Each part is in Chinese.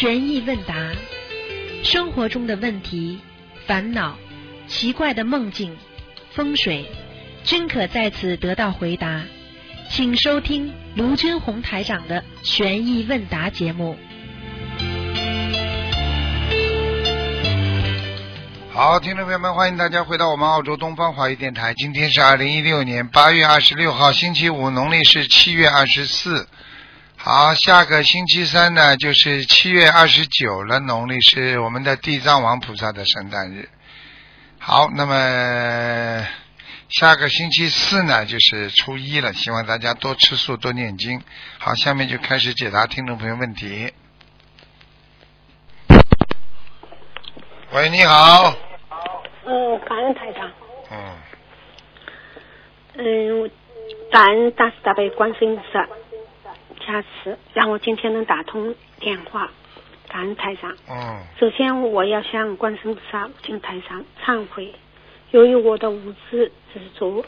悬疑问答，生活中的问题、烦恼、奇怪的梦境、风水，均可在此得到回答。请收听卢军红台长的悬疑问答节目。好，听众朋友们，欢迎大家回到我们澳洲东方华语电台。今天是二零一六年八月二十六号，星期五，农历是七月二十四。好，下个星期三呢，就是七月二十九了，农历是我们的地藏王菩萨的圣诞日。好，那么下个星期四呢，就是初一了，希望大家多吃素，多念经。好，下面就开始解答听众朋友问题。喂，你好。嗯，感恩台长。嗯，嗯，感恩大慈大悲观世音菩萨加持，让我今天能打通电话。感恩台长。嗯，首先，我要向观世音菩萨、请台长忏悔，由于我的无知执着，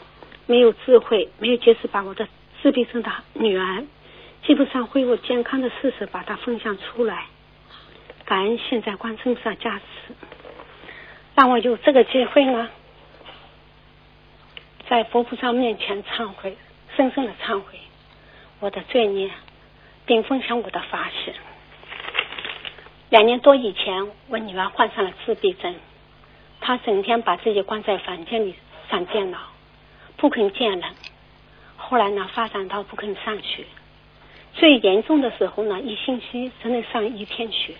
没有智慧，没有及时把我的自闭症的女儿基本上恢复健康的事实把它分享出来。感恩现在观世音菩萨加持，让我有这个机会呢，在佛菩萨面前忏悔，深深的忏悔我的罪孽，并分享我的法喜。两年多以前，我女儿患上了自闭症，她整天把自己关在房间里上电脑，不肯见人。后来呢，发展到不肯上学，最严重的时候呢，一星期只能上一天学。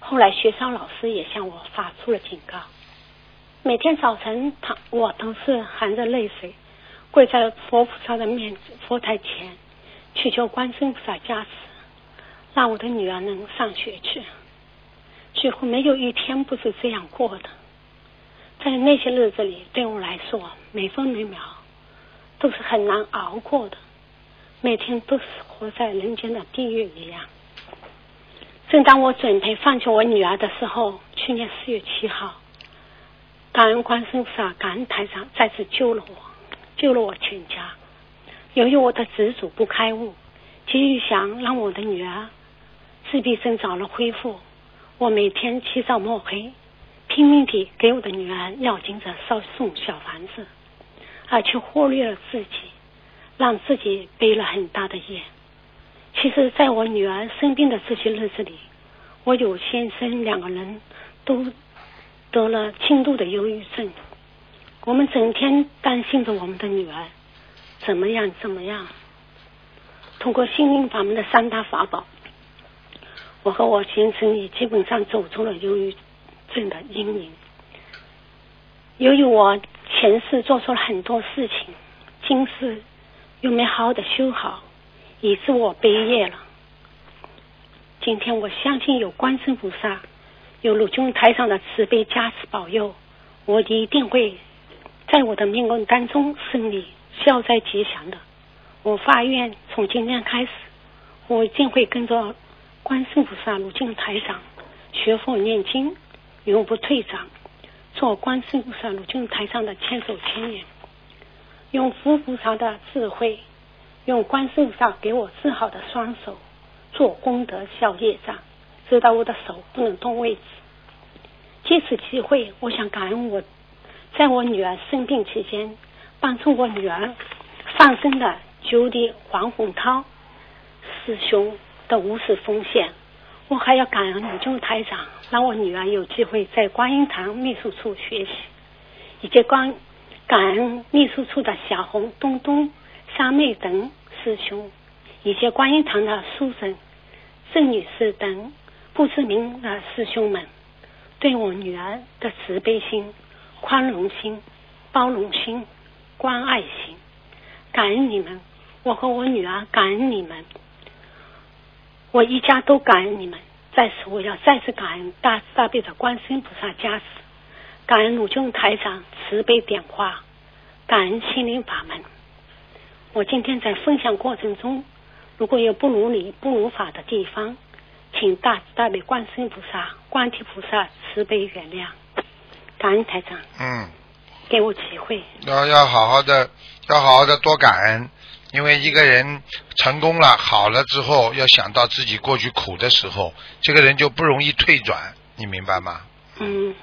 后来学校老师也向我发出了警告。每天早晨，他我都是含着泪水跪在佛菩萨的面佛台前，祈求观世音菩萨加持，让我的女儿能上学去。几乎没有一天不是这样过的。在那些日子里，对我来说，每分每秒都是很难熬过的，每天都是活在人间的地狱一样。正当我准备放弃我女儿的时候，去年四月七号，感恩观世音菩萨，感恩台长再次救了我，救了我全家。由于我的执着不开悟，急于想让我的女儿自闭症早日恢复，我每天起早摸黑，拼命地给我的女儿要经者烧送小房子，而却忽略了自己，让自己背了很大的业。其实，在我女儿生病的这些日子里，我有先生两个人都得了轻度的忧郁症。我们整天担心着我们的女儿怎么样怎么样。通过心灵法门的三大法宝，我和我先生也基本上走出了忧郁症的阴影。由于我前世做错了很多事情，今世又没好好的修好。以致我悲业了。今天我相信有观世菩萨，有鲁军台上的慈悲加持保佑，我一定会在我的命运当中胜利、消灾吉祥的。我发愿从今天开始，我一定会跟着观世菩萨、鲁军台上学佛念经，永不退场，做观世菩萨、鲁军台上的千手千眼，用佛菩萨的智慧。用观世菩萨给我治好的双手做功德消业障，直到我的手不能动为止。借此机会，我想感恩我在我女儿生病期间帮助我女儿放生的九弟黄洪涛师兄的无私奉献。我还要感恩鲁中台长，让我女儿有机会在观音堂秘书处学习，以及观感恩秘书处的小红、东东。三妹等师兄，以及观音堂的书生、郑女士等不知名的师兄们，对我女儿的慈悲心、宽容心、包容心、关爱心，感恩你们！我和我女儿感恩你们，我一家都感恩你们。在此，我要再次感恩大慈大悲的观世音菩萨加持，感恩鲁俊台长慈悲点化，感恩心灵法门。我今天在分享过程中，如果有不如理、不如法的地方，请大慈大悲观世音菩萨、观地菩萨慈悲原谅。感恩台长，嗯，给我机会。要要好好的，要好好的多感恩，因为一个人成功了、好了之后，要想到自己过去苦的时候，这个人就不容易退转，你明白吗？嗯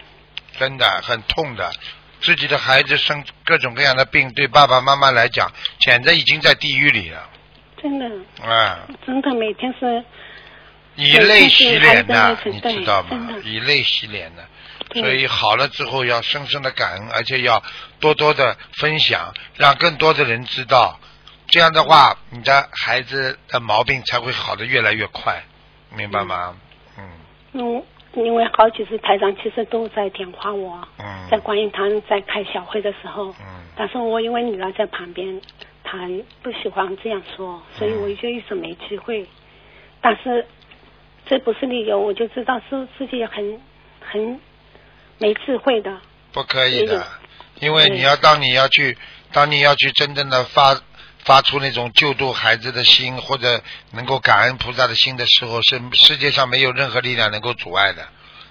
真的很痛的。自己的孩子生各种各样的病，对爸爸妈妈来讲，简直已经在地狱里了。真的啊，真的每天是以泪洗脸的、你知道？吗以泪洗脸的。对所以好了之后要深深的感恩，而且要多多的分享，让更多的人知道。这样的话，你的孩子的毛病才会好的越来越快，明白吗？嗯嗯，因为好几次台长其实都在点化我，嗯在观音堂在开小会的时候，嗯但是我因为女儿在旁边，她不喜欢这样说，所以我就一直没机会。但是这不是理由，我就知道是自己很很没智慧的。不可以的，因为你要当你要去，当你要去真正的发发出那种救度孩子的心，或者能够感恩菩萨的心的时候，是世界上没有任何力量能够阻碍的，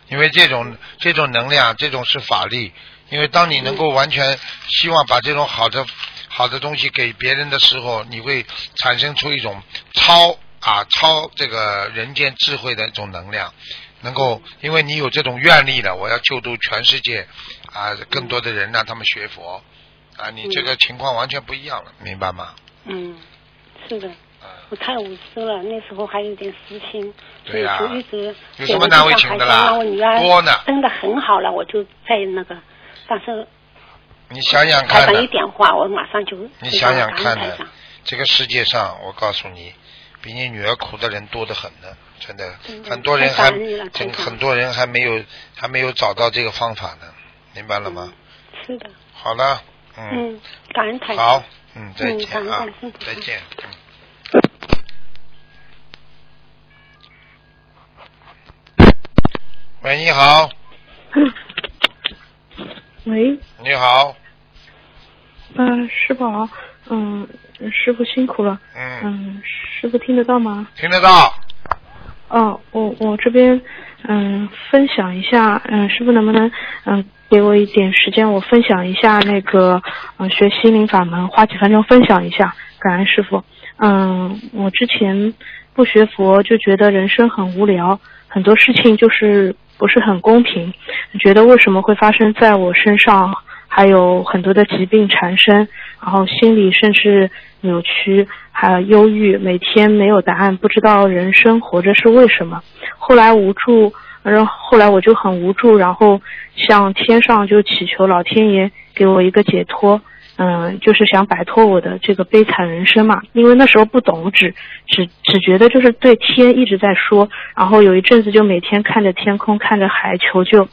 因为这种这种能量，这种是法力。因为当你能够完全希望把这种好的好的东西给别人的时候，你会产生出一种超啊超这个人间智慧的一种能量。能够，因为你有这种愿力了，我要救度全世界啊，更多的人让他们学佛啊，你这个情况完全不一样了，明白吗？嗯，是的，啊，我太无知了，那时候还有点私心，所以对呀就一直有什么难为情的啦？多呢。真的很好了，我就在那个，但是你想想看呢。台长一，点话，我马上就你想想看呢。这个世界上，我告诉你，比你女儿苦的人多得很呢，真的，很多人还很多人还没有还没有找到这个方法呢，明白了吗？嗯是的，好了，嗯，嗯，感恩台。好，嗯，再见啊，再见，嗯。喂，你好，喂，你好，呃，师宝，嗯，师傅辛苦了，嗯，嗯，师傅听得到吗？听得到，哦，我我这边，嗯，分享一下，嗯，师傅能不能，嗯，给我一点时间，我分享一下那个，嗯，学心灵法门，花几分钟分享一下，感恩师傅。嗯，我之前不学佛就觉得人生很无聊，很多事情就是不是很公平，觉得为什么会发生在我身上，还有很多的疾病缠身，然后心里甚至扭曲，还有忧郁，每天没有答案，不知道人生活着是为什么。后来无助，然后后来我就很无助，然后向天上就祈求老天爷给我一个解脱。嗯，就是想摆脱我的这个悲惨人生嘛，因为那时候不懂，只只只觉得就是对天一直在说，然后有一阵子就每天看着天空，看着海求救，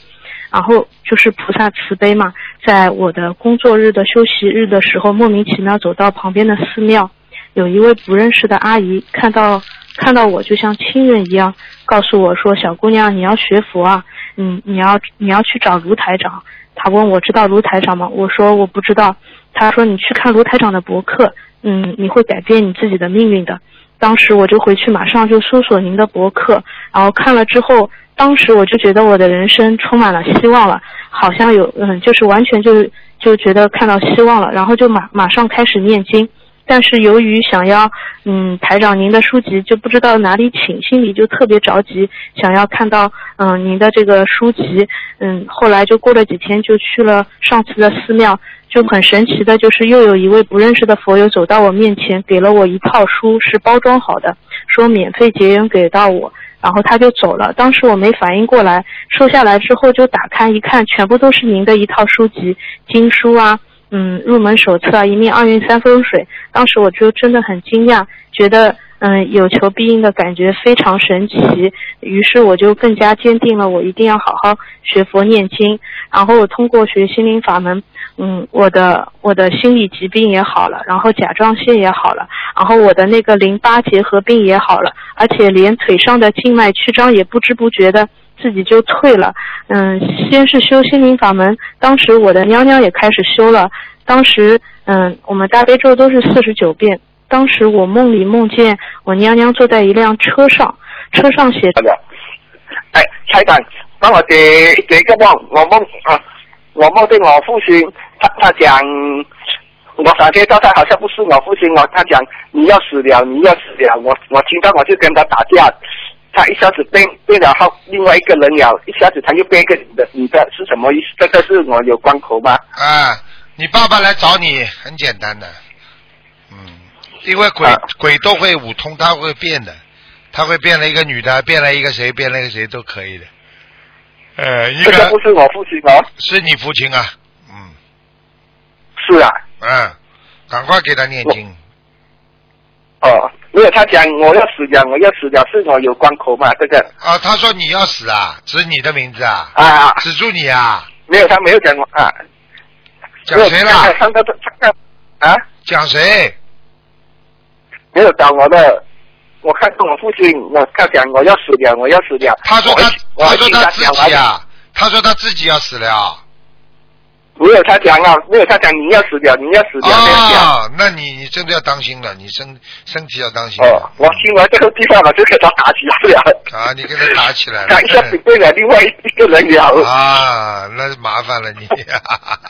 然后就是菩萨慈悲嘛，在我的工作日的休息日的时候，莫名其妙走到旁边的寺庙，有一位不认识的阿姨看到看到我就像亲人一样，告诉我说：“小姑娘，你要学佛啊，嗯，你要你要去找卢台长。”他问我知道卢台长吗？我说我不知道。他说你去看卢台长的博客，嗯，你会改变你自己的命运的。当时我就回去马上就搜索您的博客，然后看了之后，当时我就觉得我的人生充满了希望了，好像有嗯，就是完全就就觉得看到希望了，然后就马马上开始念经。但是由于想要嗯台长您的书籍就不知道哪里请，心里就特别着急，想要看到嗯您的这个书籍，嗯后来就过了几天就去了上次的寺庙，就很神奇的就是又有一位不认识的佛友走到我面前，给了我一套书，是包装好的，说免费结缘给到我。然后他就走了，当时我没反应过来，收下来之后就打开一看，全部都是您的一套书籍，经书啊，嗯，入门手册啊，一命二运三风水。当时我就真的很惊讶，觉得嗯有求必应的感觉非常神奇。于是我就更加坚定了，我一定要好好学佛念经。然后我通过学心灵法门，嗯，我的我的心理疾病也好了，然后甲状腺也好了，然后我的那个淋巴结核病也好了，而且连腿上的静脉曲张也不知不觉的自己就退了。嗯，先是修心灵法门，当时我的娘娘也开始修了。当时，嗯，我们大悲咒都是四十九遍。当时我梦里梦见我娘娘坐在一辆车上，车上写着的。哎，台长，帮我解解一个梦，我梦啊，我梦见我父亲，他他讲我感觉到他好像不是我父亲哦，他讲你要死了，你要死了，我我听到我就跟他打架，他一下子变变了好另外一个人了，一下子他又变一个女的，女的是什么意思？这个是我有关口吗？啊，你爸爸来找你，很简单的，嗯，因为鬼、啊鬼都会五通，他会变的，他会变了一个女的，变了一个谁，变了一个谁都可以的。呃，一这个个不是我父亲哦，是你父亲啊，嗯。是啊，嗯，赶快给他念经，哦，没有他讲我要死掉，我要死掉，是我有关口嘛？这个。啊，他说你要死啊，指你的名字啊，啊，指住你啊，没有他没有讲我啊，讲谁啦？上个上个啊，讲谁？没有讲我的。我看到我父亲，我他讲我要死了，我要死了。他说他他说他自己啊，他说他自己要死了。没有他讲啊，没有他讲你要死掉，你要死掉这样讲。啊，那你你真的要当心了，你身身体要当心哦，我听完这个地方我就跟他打起来了，啊！你跟他打起来了，他一下子变了另外一个人了。啊，那麻烦了你，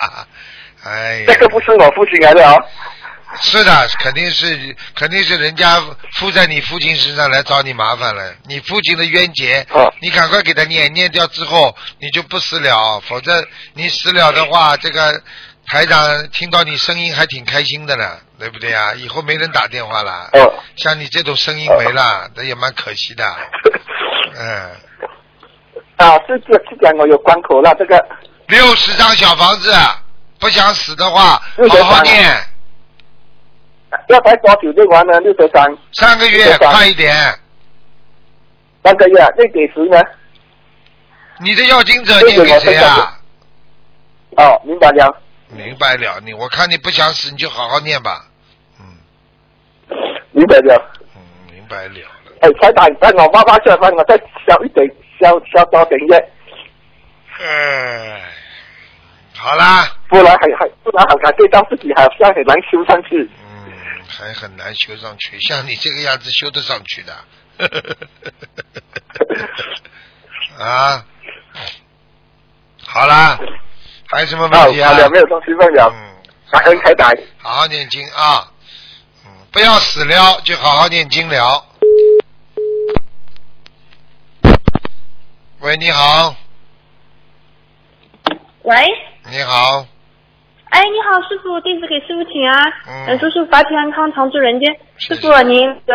哎，这个不是我父亲来的哦。是的，肯定是肯定是人家附在你父亲身上来找你麻烦了，你父亲的冤结，哦你赶快给他念，念掉之后你就不死了，否则你死了的话，这个台长听到你声音还挺开心的呢，对不对啊？以后没人打电话了，哦，像你这种声音没了，那也蛮可惜的，嗯，啊，是这是讲我有关口了，这个。六十张小房子，不想死的话，好好念，要排多久就完呢？六十三，三个月快一点。三个月，那给谁呢？你的要经者念给谁啊？哦，明白了。明白了，你我看你不想死，你就好好念吧。嗯明白了。嗯，明白了。哎，台长，让我妈妈再帮我再消一点，消消多点烟，哎，好啦，不然还还不然好感觉到自己好像很难修上去。嗯，还很难修上去，像你这个样子修得上去的。啊，好啦，还有什么，问题啊？好了，没有东西问了。嗯，感恩台长。好好念经啊，嗯，不要死了，就好好念经了。喂，你好，喂，你好，哎，你好，师傅，弟子给师傅请安。嗯呃，祝师傅法体安康，常驻人间。师傅，您的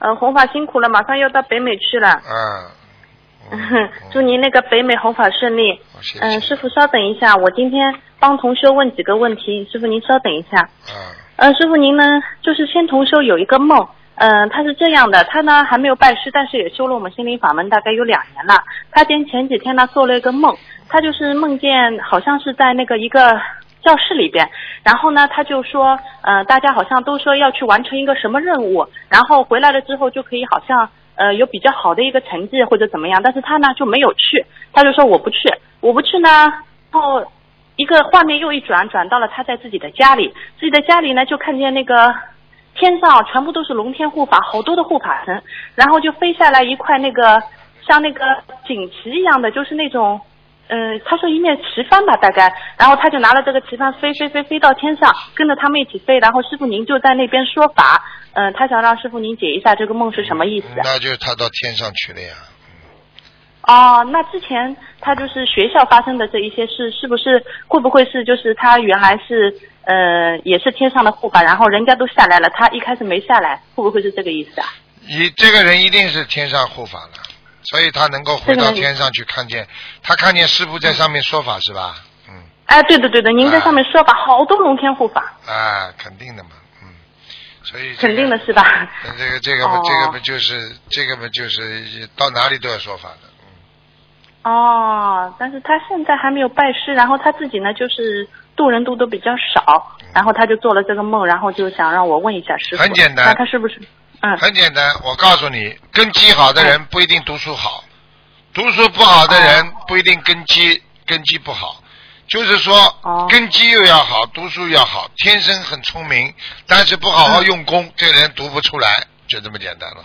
呃弘法辛苦了，马上要到北美去了。嗯，嗯 祝您那个北美弘法顺利。嗯、师傅稍等一下，我今天帮同修问几个问题，师傅您稍等一下。嗯呃，师傅您呢，就是先同修有一个梦，嗯、他是这样的，他呢还没有拜师，但是也修了我们心灵法门大概有两年了。他前前几天呢做了一个梦，他就是梦见好像是在那个一个教室里边，然后呢他就说，呃，大家好像都说要去完成一个什么任务，然后回来了之后就可以好像呃有比较好的一个成绩或者怎么样，但是他呢就没有去，他就说我不去，我不去呢，然后一个画面又一转，转到了他在自己的家里，自己的家里呢就看见那个天上全部都是龙天护法，好多的护法神，然后就飞下来一块那个像那个锦旗一样的，就是那种。嗯，他说一面旗帆吧，大概，然后他就拿了这个旗帆飞飞飞飞到天上，跟着他们一起飞，然后师傅您就在那边说法，嗯，他想让师傅您解一下这个梦是什么意思。那就是他到天上去了呀。哦，那之前他就是学校发生的这一些事，是不是会不会是就是他原来是呃也是天上的护法，然后人家都下来了，他一开始没下来，会不会是这个意思啊？你这个人一定是天上护法了，所以他能够回到天上去看见，他看见师傅在上面说法是吧？嗯，哎，对的对的，您在上面说法，好多龙天护法，啊，肯定的嘛，嗯，所以、这个、肯定的是吧？那这个这个不，哦。这个不就是这个不就是到哪里都要说法的，嗯，哦，但是他现在还没有拜师，然后他自己呢就是度人度的比较少，然后他就做了这个梦，然后就想让我问一下师傅，很简单。那他是不是？嗯，很简单，我告诉你，根基好的人不一定读书好，读书不好的人不一定根基根基不好。就是说哦，根基又要好，读书要好，天生很聪明，但是不好好用功，这个人读不出来，就这么简单了。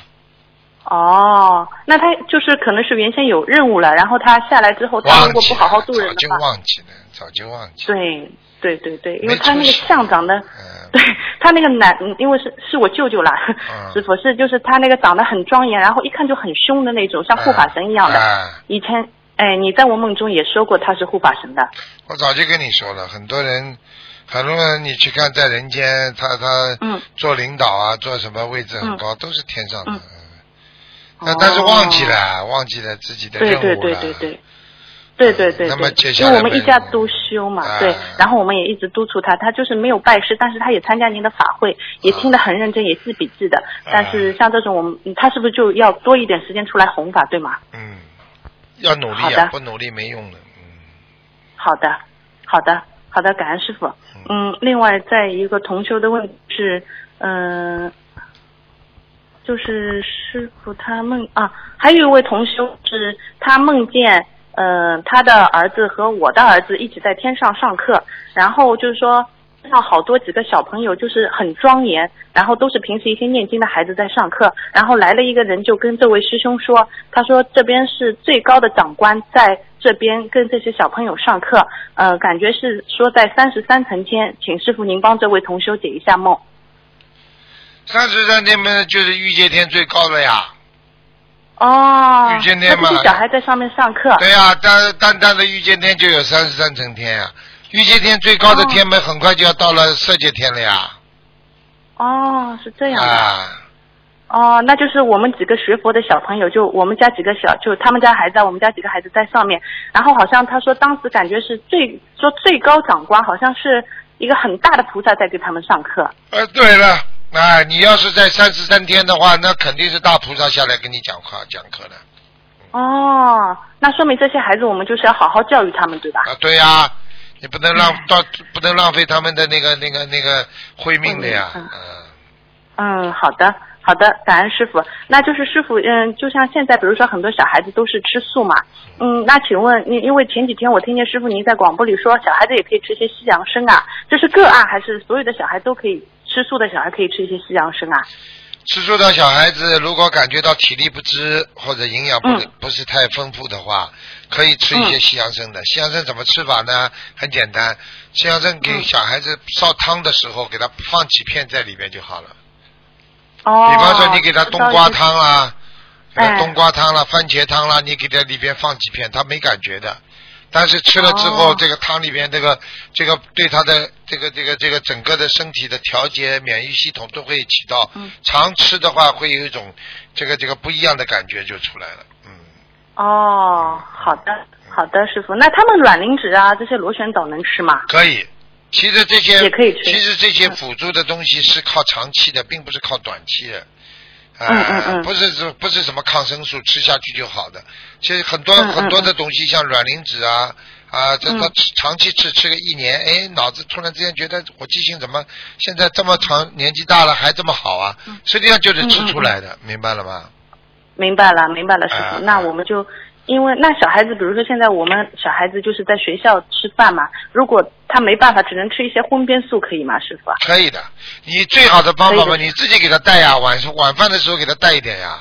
哦，那他就是可能是原先有任务了，然后他下来之后，他如果，不好好度早就人的话，忘记了，早就忘记了。对对对对，因为他那个像长得，嗯 对他那个男，嗯因为是是我舅舅啦，嗯师傅 是就是他那个长得很庄严，然后一看就很凶的那种，像护法神一样的。哎以前哎，你在我梦中也说过他是护法神的。我早就跟你说了，很多人，很多人你去看在人间，他他嗯做领导啊，做什么位置很高，都是天上的。嗯那但是忘记哦了，忘记了自己的对对任务了。对对对。对对对那么对，接下来因为我们一家都修嘛，哎对，然后我们也一直督促他，他就是没有拜师，但是他也参加您的法会，也听得很认真，也记笔记的。但是像这种我们，嗯他是不是就要多一点时间出来弘法，对吗？嗯，要努力啊，不努力没用的。嗯，好的，好的，好的，感恩师傅。嗯，另外再一个同修的问题是，嗯、就是师傅他梦啊，还有一位同修是他梦见，呃，他的儿子和我的儿子一起在天上上课，然后就是说。看到好多几个小朋友就是很庄严，然后都是平时一些念经的孩子在上课，然后来了一个人就跟这位师兄说，他说这边是最高的长官在这边跟这些小朋友上课，呃，感觉是说在三十三层天，请师傅您帮这位同修解一下梦。三十三天嘛，就是御界天最高的呀。哦，御界天嘛小孩在上面上课。对呀、单单单的御界天就有三十三层天呀、御界天最高的天门很快就要到了色界天了呀。哦，是这样的。啊，哦，那就是我们几个学佛的小朋友，就我们家几个小，就他们家孩子，啊，我们家几个孩子在上面。然后好像他说，当时感觉是最说最高长官，好像是一个很大的菩萨在给他们上课。呃，对了，啊，你要是在三十三天的话，那肯定是大菩萨下来跟你讲话讲课的。哦，那说明这些孩子我们就是要好好教育他们，对吧？啊，对呀、你不能浪到不能浪费他们的那个那个那个慧命的呀。嗯好的，好的，感恩师傅。那就是师傅，嗯，就像现在，比如说很多小孩子都是吃素嘛，嗯，那请问，因因为前几天我听见师傅您在广播里说，小孩子也可以吃一些西洋参啊，这是个案还是所有的小孩都可以吃素的小孩可以吃一些西洋参啊？吃素的小孩子如果感觉到体力不支或者营养不、嗯不是太丰富的话，可以吃一些西洋参的。西洋参怎么吃法呢？很简单，西洋参给嗯小孩子烧汤的时候，给他放几片在里面就好了。哦，比方说你给他冬瓜汤啦，冬瓜汤啦、番茄汤啦，你给他里边放几片，他没感觉的。但是吃了之后，哦这个汤里边这个这个对他的这个这个这个整个的身体的调节、免疫系统都会起到。嗯常吃的话，会有一种这个这个不一样的感觉就出来了。嗯，哦，好的，好的，师傅。那他们卵磷脂啊，这些螺旋藻能吃吗？可以。其实这些也可以吃其实这些辅助的东西是靠长期的，并不是靠短期的。啊、嗯嗯嗯不是说不是什么抗生素吃下去就好的。其实很多、很多的东西，像卵磷脂啊啊，这嗯他长期吃吃个一年，哎，脑子突然之间觉得我记性怎么现在这么长年纪大了还这么好啊？实际上就是吃出来的，明白了吗？明白了，明白了，师傅。啊那我们就因为那小孩子，比如说现在我们小孩子就是在学校吃饭嘛，如果他没办法，只能吃一些荤边素，可以吗，师傅啊？可以的，你最好的方法嘛，你自己给他带呀，晚上晚饭的时候给他带一点呀。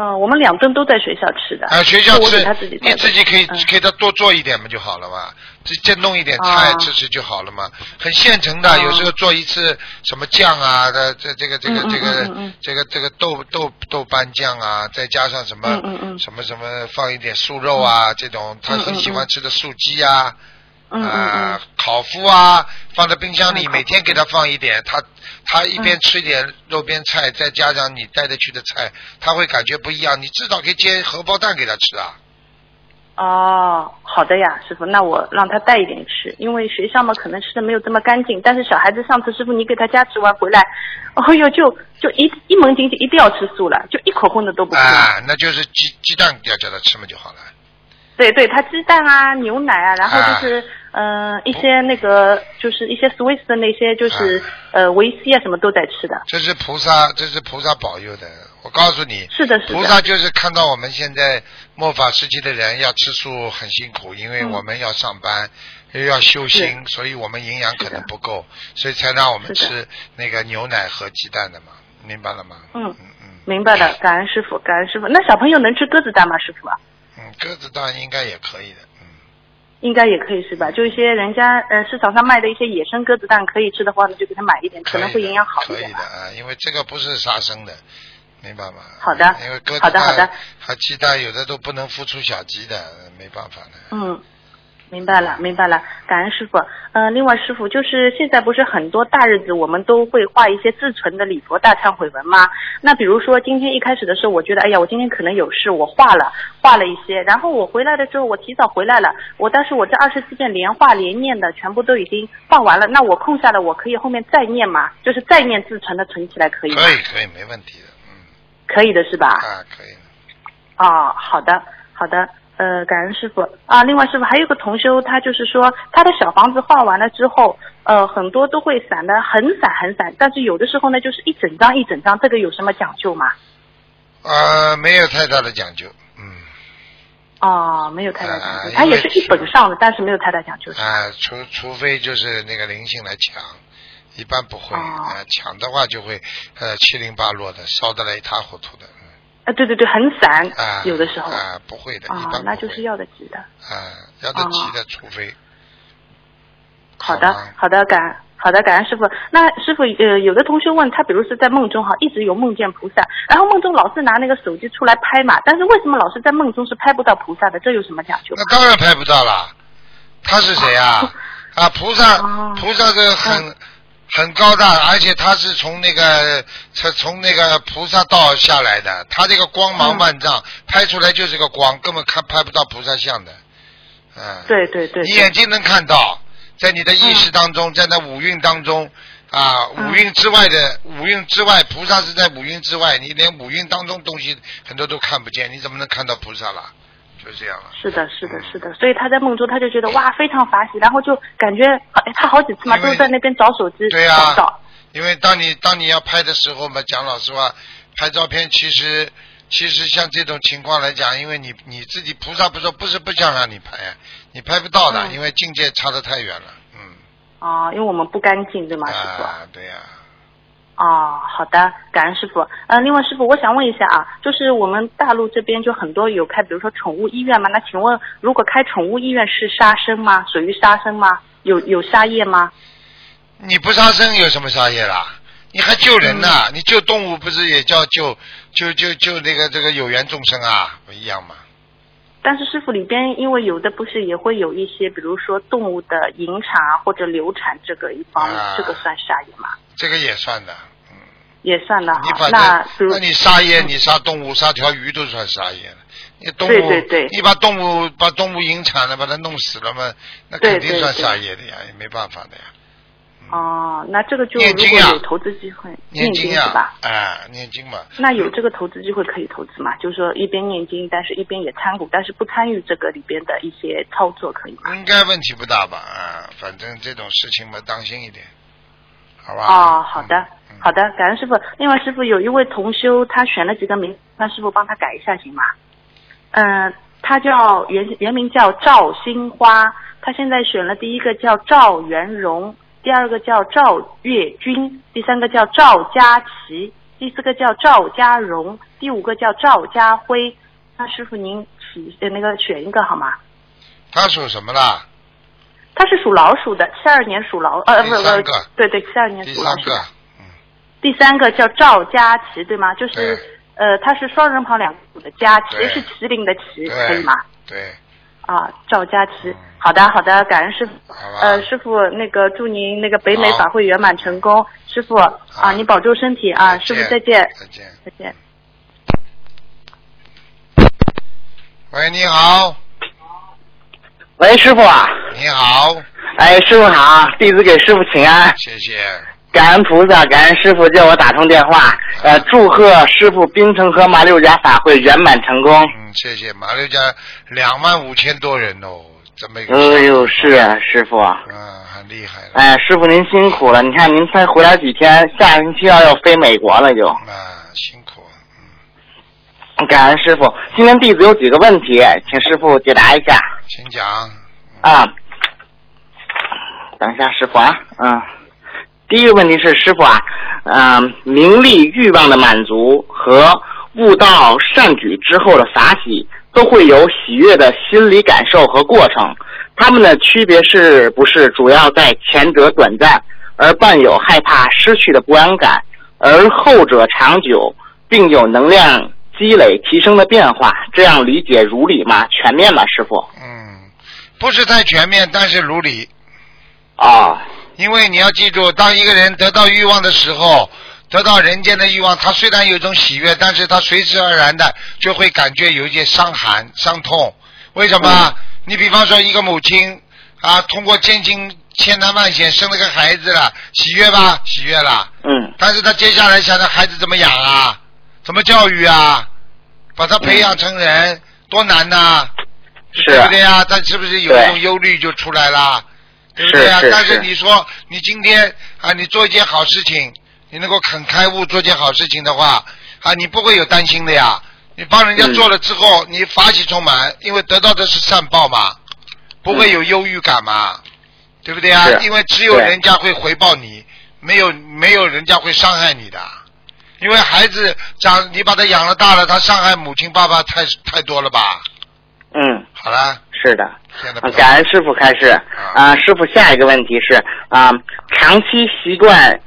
嗯、我们两顿都在学校吃的。啊，学校吃你自己可以嗯给他多做一点嘛就好了嘛，直接弄一点菜哦吃吃就好了嘛，很现成的，哦有时候做一次什么酱啊的，这这个这个这个这个这个豆豆豆瓣酱啊，再加上什么嗯嗯嗯什么什么放一点素肉啊，这种他很喜欢吃的素鸡啊。嗯烤麸啊，放在冰箱里，嗯每天给他放一点，他他一边吃一点肉边菜，再加上你带得去的菜，他会感觉不一样。你至少可以煎荷包蛋给他吃啊。哦，好的呀，师傅，那我让他带一点吃，因为学校嘛可能吃的没有这么干净，但是小孩子上次师傅你给他加持完回来，哦哟就就一一门进去一定要吃素了，就一口荤的都不吃。啊，那就是鸡鸡蛋要叫他吃嘛就好了。对对，他鸡蛋啊、牛奶啊，然后就是嗯、呃一些那个就是一些 Swiss 的那些就是、呃维 C 啊什么都在吃的。这是菩萨，这是菩萨保佑的。我告诉你，是的，是的。菩萨就是看到我们现在末法时期的人要吃素很辛苦，因为嗯我们要上班。又要修心，所以我们营养可能不够，所以才让我们是的吃那个牛奶和鸡蛋的嘛，明白了吗？嗯嗯嗯。明白了，感恩师傅，感恩师傅。那小朋友能吃鸽子蛋吗，师傅？嗯，鸽子蛋应该也可以的，嗯，应该也可以是吧？就一些人家呃市场上卖的一些野生鸽子蛋，可以吃的话呢，就给他买一点，可能会营养好一点可以。的啊，因为这个不是杀生的，明白吗？好的因为鸽子好的好的蛋和鸡蛋有的都不能孵出小鸡的，没办法的。嗯，明白了，明白了，感恩师傅。呃，另外师傅就是现在不是很多大日子我们都会画一些自存的礼佛大忏悔文吗？那比如说今天一开始的时候，我觉得哎呀，我今天可能有事，我画了画了一些，然后我回来的时候，我提早回来了，我但是我这二十四遍连画连念的全部都已经画完了，那我空下来我可以后面再念吗？就是再念自存的存起来可以吗？可以可以，没问题的，嗯，可以的是吧？啊，可以的。哦，好的，好的，呃，感恩师傅啊。另外，师傅还有个同修，他就是说他的小房子画完了之后，呃，很多都会散的很散很散，但是有的时候呢，就是一整张一整张，这个有什么讲究吗？呃，没有太大的讲究，嗯，哦，没有太大讲究，他也是一本上的，但是没有太大讲究。啊，除除非就是那个灵性来抢，一般不会哦啊，抢的话就会呃七零八落的，烧得来一塌糊涂的，嗯啊，对对对，很散，啊，有的时候啊不会的，啊那就是要得急的。啊要得急的，除非好的，好的，感好的，感恩师傅。那师傅，呃，有的同学问他，比如是在梦中哈，一直有梦见菩萨，然后梦中老是拿那个手机出来拍嘛，但是为什么老是在梦中是拍不到菩萨的？这有什么讲究？那当然拍不到了。他是谁啊？啊，菩萨哦，菩萨是很很高大，而且他是从那个从从那个菩萨道下来的，他这个光芒嗯万丈，拍出来就是个光，根本看拍不到菩萨像的。嗯，对对对，你眼睛能看到，在你的意识当中，在那五蕴当中。啊，嗯五蕴之外的五蕴之外，菩萨是在五蕴之外，你连五蕴当中东西很多都看不见，你怎么能看到菩萨啦？就这样了。是的，是的，是的，所以他在梦中他就觉得哇非常法喜，然后就感觉哎他好几次嘛都在那边找手机对呀找，因为当你当你要拍的时候嘛，讲老实话，拍照片其实其实像这种情况来讲，因为你你自己菩萨不说不是不想让你拍呀，你拍不到的，嗯。因为境界差得太远了，嗯，啊，因为我们不干净对吗？啊，对呀、哦，好的，感恩师傅。呃，另外师傅，我想问一下啊，就是我们大陆这边就很多有开，比如说宠物医院嘛，那请问如果开宠物医院是杀生吗？属于杀生吗？有有杀业吗？你不杀生有什么杀业啦？你还救人呢、你救动物不是也叫救救救救那个这个有缘众生啊？不一样吗？但是师傅里边，因为有的不是也会有一些，比如说动物的引产啊或者流产这个一方面，啊这个算杀业吗？这个也算的，嗯。也算的哈。你把那那你杀业，你杀动物，杀条鱼都算杀业了。你动物，对对对你把动物把动物引产了，把它弄死了嘛，那肯定算杀业的呀，也没办法的呀。哦，那这个就如果有投资机会，念经是吧？，哎，念经嘛。那有这个投资机会可以投资嘛？就是说一边念经，但是一边也参股，但是不参与这个里边的一些操作，可以吗？应该问题不大吧？啊，反正这种事情嘛，当心一点，好吧？哦，好的嗯，好的，感恩师傅。另外，师傅有一位同修，他选了几个名，那师傅帮他改一下行吗？嗯、他叫原原名叫赵新花，他现在选了第一个叫赵元荣，第二个叫赵月军，第三个叫赵佳琪，第四个叫赵家荣，第五个叫赵家辉。那师傅您起呃那个选一个好吗？他属什么啦？他是属老鼠的，七二年属老呃不不对对，七二年属老鼠第三个叫赵佳琪，对吗？就是呃，他是双人旁两个土的佳，对琪是麒麟的麒，可以吗？对，啊，赵佳琪。嗯，好的好的，感恩师傅。呃，师傅，那个祝您那个北美法会圆满成功，师傅啊，您保重身体啊，师傅再见，再见。再见。喂，你好，喂，师傅啊，你好，哎，师傅好，弟子给师傅请安，谢谢。感恩菩萨，感恩师傅叫我打通电话，呃，祝贺师傅冰城和马六甲法会圆满成功。嗯，谢谢。马六甲两万五千多人哦，这么一个。哎呦，是啊，师傅，嗯，很厉害了。哎，师傅您辛苦了，你看您才回来几天，下星期二要飞美国了就。啊，辛苦。嗯，感恩师傅，今天弟子有几个问题，请师傅解答一下请讲。啊。等一下，师傅啊，嗯，第一个问题是师傅啊，嗯、名利欲望的满足和和悟道善举之后的法喜，都会有喜悦的心理感受和过程。它们的区别是不是主要在前者短暂，而伴有害怕失去的不安感，而后者长久，并有能量积累提升的变化？这样理解如理吗？全面吗，师傅？嗯，不是太全面，但是如理。啊，因为你要记住，当一个人得到欲望的时候，得到人间的欲望，他虽然有一种喜悦，但是他随之而然的就会感觉有一些伤寒、伤痛。为什么？你比方说一个母亲啊，通过艰辛千难万险生了个孩子了，喜悦吧？喜悦了。嗯但是他接下来想着孩子怎么养啊，怎么教育啊，把他培养成人，多难呐、是对不对呀？他是不是有一种忧虑就出来了？对不对呀？是是但是是你说你今天啊，你做一件好事情，你能够肯开悟做件好事情的话啊，你不会有担心的呀。你帮人家嗯做了之后，你法喜充满，因为得到的是善报嘛，不会有忧郁感嘛，对不对啊？因为只有人家会回报你，没有没有人家会伤害你的。因为孩子长，你把他养了大了，他伤害母亲爸爸太太多了吧？嗯，好啦，是的。感恩师傅开始啊，师傅下一个问题是啊，长期习惯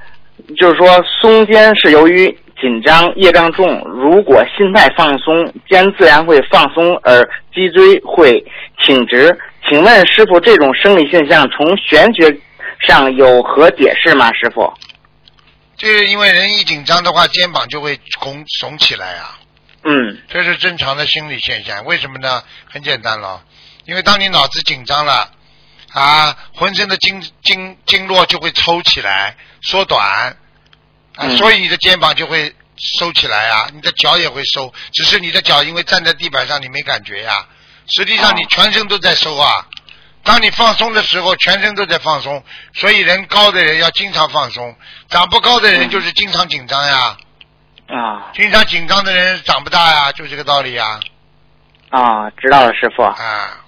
就是说松肩是由于紧张业障重，如果心态放松，肩自然会放松，而脊椎会挺直。请问师傅，这种生理现象从玄学上有何解释吗？师傅？就是因为人一紧张的话，肩膀就会拱耸起来啊，嗯这是正常的心理现象。为什么呢？很简单了，因为当你脑子紧张了啊，浑身的经经经络就会抽起来、缩短啊，嗯所以你的肩膀就会收起来啊，你的脚也会收，只是你的脚因为站在地板上你没感觉呀，实际上你哦全身都在收啊。当你放松的时候，全身都在放松，所以人高的人要经常放松，长不高的人嗯就是经常紧张呀。啊经常紧张的人长不大呀，就这个道理呀。啊，知道了，师傅。啊，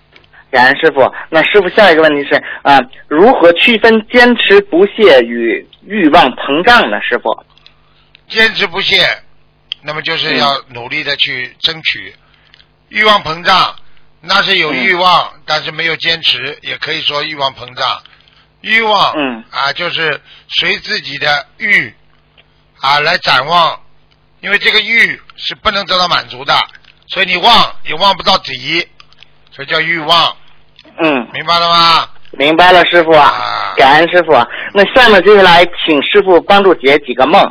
感恩师傅。那师傅下一个问题是啊，如何区分坚持不懈与欲望膨胀呢？师傅？坚持不懈，那么就是要努力的去争取。欲望膨胀，那是有欲望，但是没有坚持，也可以说欲望膨胀。欲望，嗯啊，就是随自己的欲啊来展望，因为这个欲是不能得到满足的，所以你望也望不到底，所以叫欲望，嗯，明白了吗？明白了，师傅。啊感恩师傅。那下面接下来请师傅帮助解几个梦。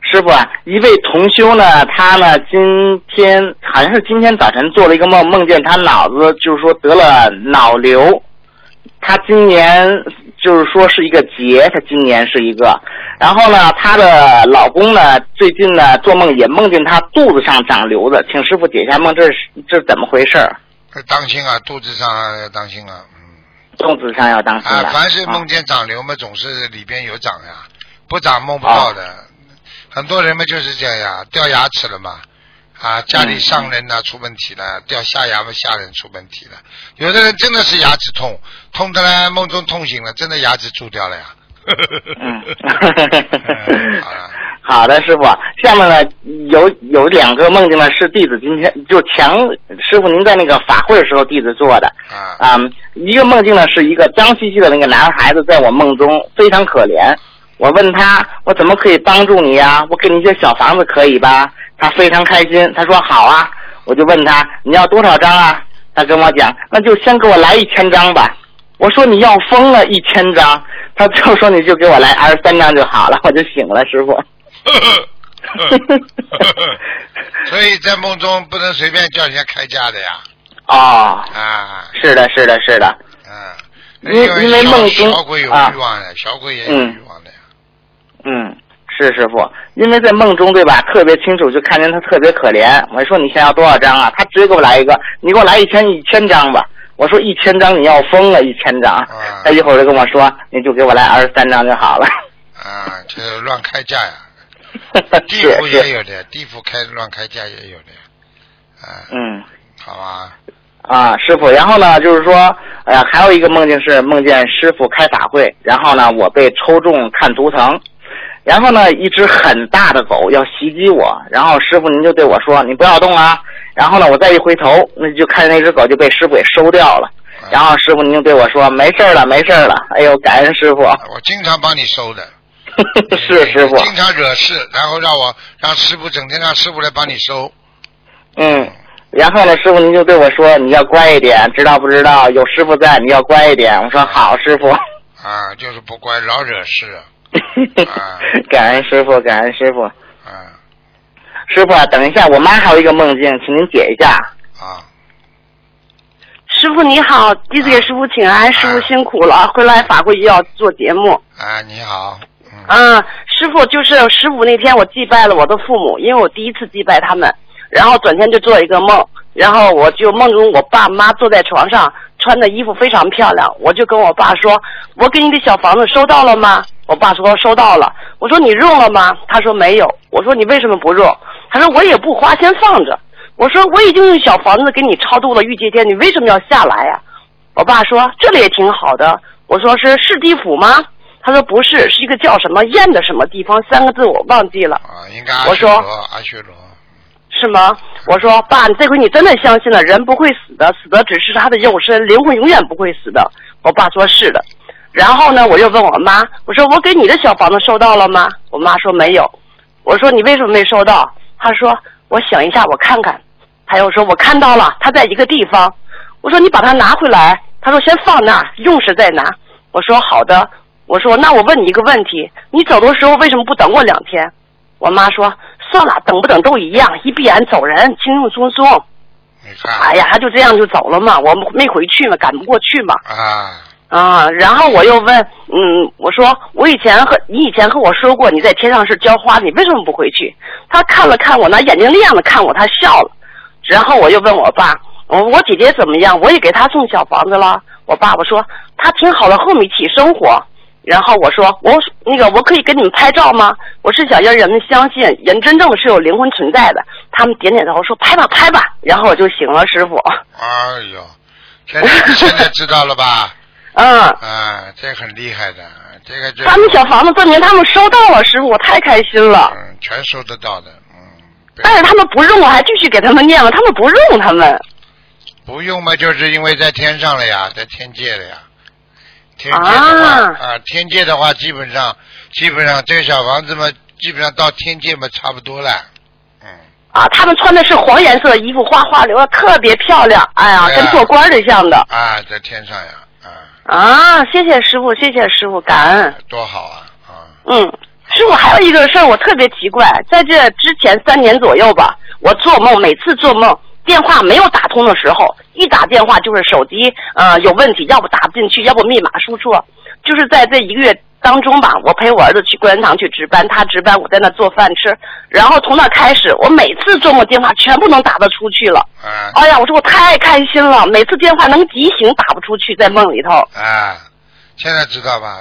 师傅啊，一位同修呢，他呢今天好像是今天早晨做了一个梦，梦见他脑子就是说得了脑瘤，他今年就是说是一个劫，他今年是一个。然后呢，她的老公呢最近呢做梦也梦见她肚子上长瘤子，请师傅解一下梦，这是这是怎么回事当心啊，肚子上要当心啊，嗯。肚子上要当心了。啊，凡是啊梦见长瘤嘛，总是里边有长呀，不长梦不到的。很多人嘛就是这样呀，掉牙齿了嘛，啊，家里上人呐、出问题了，掉下牙嘛下人出问题了。有的人真的是牙齿痛，痛的呢梦中痛醒了，真的牙齿蛀掉了呀。好的，师傅。下面呢，有有两个梦境呢，是弟子今天就强师傅您在那个法会的时候弟子做的。啊，啊、一个梦境呢是一个脏兮兮的那个男孩子在我梦中非常可怜。我问他，我怎么可以帮助你呀、我给你一些小房子可以吧？他非常开心，他说好啊。我就问他你要多少张啊？他跟我讲，那就先给我来一千张吧。我说你要疯了，一千张。他就说你就给我来二十三张就好了，我就醒了，师傅。所以在梦中不能随便叫人家开价的呀，哦，啊，是的，是的，是的，嗯，因因为梦中小鬼有啊欲望的，小鬼也有嗯欲望的呀。嗯，是师傅，因为在梦中对吧，特别清楚，就看见他特别可怜。我说你想要多少张啊？他直接给我来一个，你给我来一千一千张吧。我说一千张你要疯了，一千张。啊他一会儿就跟我说，你就给我来二十三张就好了。啊，这乱开价呀，地府也，有的，地府开乱开价也有的呀，啊，嗯。好吧，啊，师傅，然后呢，就是说，呃，还有一个梦境是梦见师傅开法会，然后呢，我被抽中看图腾，然后呢，一只很大的狗要袭击我，然后师傅您就对我说：“你不要动啊。”然后呢，我再一回头，那就看见那只狗就被师傅给收掉了。然后师傅您就对我说：“没事了，没事了。”哎呦，感恩师傅。我经常帮你收的。是师傅。经常惹事，然后让我让师傅整天让师傅来帮你收。嗯，然后呢，师傅您就对我说：“你要乖一点，知道不知道？有师傅在，你要乖一点。”我说：“好，师傅。”啊，就是不乖，老惹事。啊，感恩师傅，感恩师傅。嗯，师傅，等一下，我妈还有一个梦境，请您解一下。啊。师傅你好，弟子给师傅请安，师傅辛苦了，回来法会要做节目。啊，你好。嗯，师傅就是十五那天，我祭拜了我的父母，因为我第一次祭拜他们，然后转天就做一个梦，然后我就梦中我爸妈坐在床上，穿的衣服非常漂亮，我就跟我爸说：“我给你的小房子收到了吗？”我爸说收到了。我说你用了吗？他说没有。我说你为什么不用？他说我也不花，先放着。我说我已经用小房子给你超度了玉阶天，你为什么要下来呀？我爸说这里也挺好的。我说是是地府吗？他说不是，是一个叫什么燕的什么地方，三个字我忘记了。啊，应该我说阿修罗。是吗？我说爸，你这回你真的相信了，人不会死的，死的只是他的肉身，灵魂永远不会死的。我爸说是的。然后呢，我又问我妈，我说我给你的小房子收到了吗？我妈说没有。我说你为什么没收到？她说我想一下，我看看。他又说我看到了，他在一个地方。我说你把它拿回来。他说先放那，用时再拿。我说好的。我说那我问你一个问题，你走的时候为什么不等我两天？我妈说算了，等不等都一样，一闭眼走人，轻轻松松。哎呀，他就这样就走了嘛，我没回去嘛，赶不过去嘛。啊。啊，然后我又问，嗯，我说我以前和你以前和我说过，你在天上是浇花，你为什么不回去？他看了看我，拿眼睛亮了看我，他笑了。然后我又问我爸，我我姐姐怎么样？我也给她送小房子了。我爸爸说他挺好的，和我们一起生活。然后我说我那个我可以给你们拍照吗？我是想让人们相信人真正是有灵魂存在的。他们点点头说拍吧拍吧。然后我就醒了，师傅。哎呦，现在现在知道了吧？嗯。啊，这很厉害的，这个就。他们小房子证明他们收到了，师傅，我太开心了。嗯，全收得到的，嗯。但是他们不用，我还继续给他们念了。他们不用，他们。不用嘛，就是因为在天上了呀，在天界了呀。天界的话啊，天界的话，基本上基本上这个小房子嘛，基本上到天界嘛，差不多了。嗯。啊，他们穿的是黄颜色的衣服，花花流的，特别漂亮。哎呀，跟做官的像的。啊，在天上呀，啊。啊，谢谢师傅，谢谢师傅，感恩。多好啊！啊。嗯，师傅还有一个事儿，我特别奇怪，在这之前三年左右吧，我做梦，每次做梦。电话没有打通的时候，一打电话就是手机呃有问题，要不打不进去，要不密码输错。就是在这一个月当中吧，我陪我儿子去桂圆堂去值班，他值班，我在那做饭吃。然后从那开始，我每次做梦电话全部能打得出去了。哎呀，我说我太开心了，每次电话能急醒打不出去，在梦里头。啊，现在知道吧？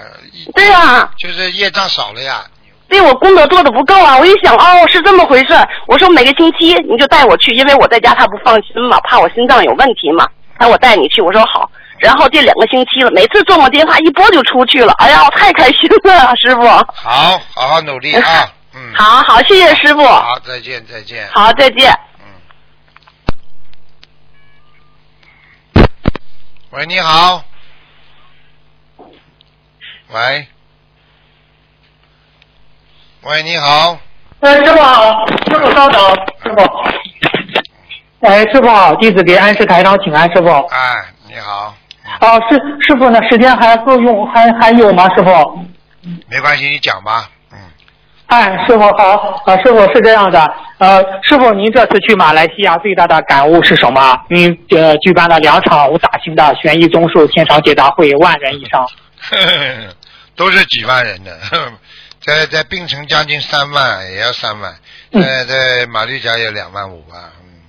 对呀。就是业障少了呀。对我功德做的不够啊！我一想，哦，是这么回事。我说每个星期你就带我去，因为我在家他不放心嘛，怕我心脏有问题嘛。他我带你去，我说好。然后这两个星期了，每次做我电话一拨就出去了。哎呀，我太开心了，师傅。好，好好努力啊！嗯。好好，谢谢师傅。好，再见，再见。好，再见。嗯。喂，你好。喂。喂，你好。哎，师傅好，师傅稍等，师傅。哎，师傅好，弟子给安师台长请安，师傅。哎，你好。哦，师师傅呢？时间还够用，还还有吗？师傅。没关系，你讲吧。嗯。哎，师傅好，啊，师傅是这样的，呃，师傅您这次去马来西亚最大的感悟是什么？您呃举办了两场大型的悬疑综述现场解答会，万人以上。都是几万人的。在在槟城将近三万，也要三万。在在马六甲也两万五吧。嗯，